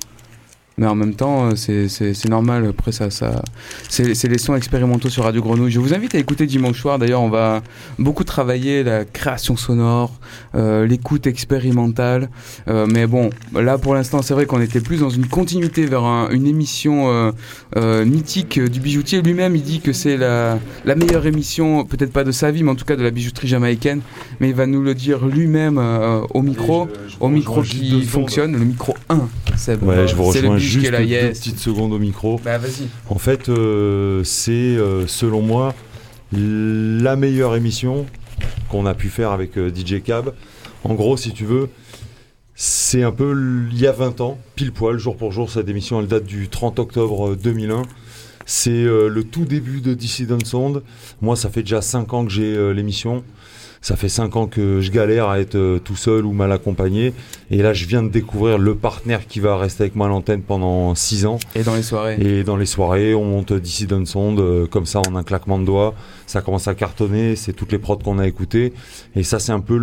Mais en même temps, euh, c'est- c'est c'est normal. Après, ça, ça, c'est c'est les sons expérimentaux sur Radio Grenouille. Je vous invite à écouter dimanche soir. D'ailleurs, on va beaucoup travailler la création sonore, euh, l'écoute expérimentale. Euh, mais bon, là, pour l'instant, c'est vrai qu'on était plus dans une continuité vers un- une émission euh, euh, mythique du bijoutier. Lui-même, il dit que c'est la, la meilleure émission, peut-être pas de sa vie, mais en tout cas de la bijouterie jamaïcaine. Mais il va nous le dire lui-même euh, au micro, au micro qui fonctionne, le micro 1. Seb. Ouais, je vous C'est rejoins juste est là, deux yes. petites secondes au micro. Bah, vas-y. En fait, euh, c'est euh, selon moi la meilleure émission qu'on a pu faire avec euh, DJ Cab. En gros, si tu veux, c'est un peu il y a 20 ans, pile poil, jour pour jour. Cette émission, elle date du 30 octobre euh, 2001. C'est euh, le tout début de Dissident Sound. Moi, ça fait déjà 5 ans que j'ai euh, l'émission. Ça fait 5 ans que je galère à être euh, tout seul ou mal accompagné. Et là, je viens de découvrir le partenaire qui va rester avec moi à l'antenne pendant 6 ans. Et dans les soirées. Et dans les soirées, on monte Dissident Sound euh, comme ça en un claquement de doigts. Ça commence à cartonner, c'est toutes les prods qu'on a écoutées. Et ça, c'est un peu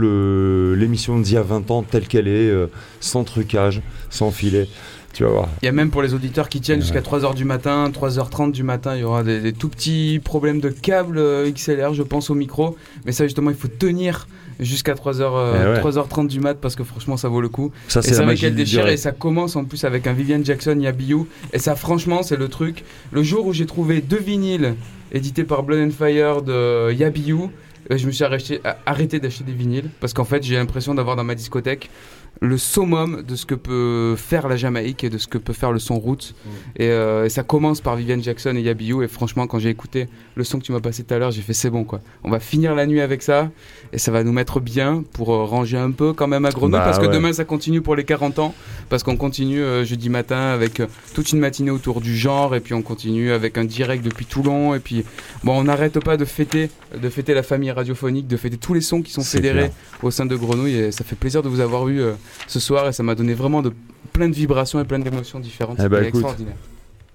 l'émission d'il y a 20 ans telle qu'elle est, euh, sans trucage, sans filet. Tu vas voir. Il y a même pour les auditeurs qui tiennent jusqu'à 3h du matin, 3h30 du matin, il y aura des, des tout petits problèmes de câble euh, XLR, je pense, au micro. Mais ça, justement, il faut tenir jusqu'à 3h, Eh ouais. 3h30 du mat parce que franchement, ça vaut le coup. Ça, et c'est la ça qu'elle déchire et ça commence en plus avec un Vivian Jackson Yabiou. Et ça, franchement, c'est le truc. Le jour où j'ai trouvé deux vinyles édités par Blood and Fire de Yabiou, euh, je me suis arrêté, arrêté d'acheter des vinyles parce qu'en fait, j'ai l'impression d'avoir dans ma discothèque le summum de ce que peut faire la Jamaïque et de ce que peut faire le son roots. Et, euh, et ça commence par Vivian Jackson et Yabiou. Et franchement, quand j'ai écouté le son que tu m'as passé tout à l'heure, j'ai fait c'est bon quoi. On va finir la nuit avec ça et ça va nous mettre bien pour euh, ranger un peu quand même à Grenouille Bah parce que demain ça continue pour les 40 ans. Parce qu'on continue euh, jeudi matin avec toute une matinée autour du genre et puis on continue avec un direct depuis Toulon. Et puis bon, on n'arrête pas de fêter, de fêter la famille radiophonique, de fêter tous les sons qui sont fédérés clair. au sein de Grenouille. Et ça fait plaisir de vous avoir eu ce soir et ça m'a donné vraiment de plein de vibrations et plein d'émotions différentes. Eh C'était écoute, extraordinaire.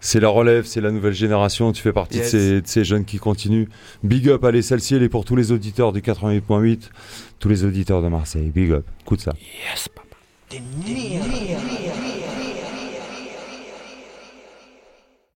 C'est la relève, c'est la nouvelle génération. Tu fais partie Yes. de, ces, de ces jeunes qui continuent. Big up, allez, celle-ci, elle est pour tous les auditeurs du 88.8, tous les auditeurs de Marseille. Big up, écoute ça. Yes, near,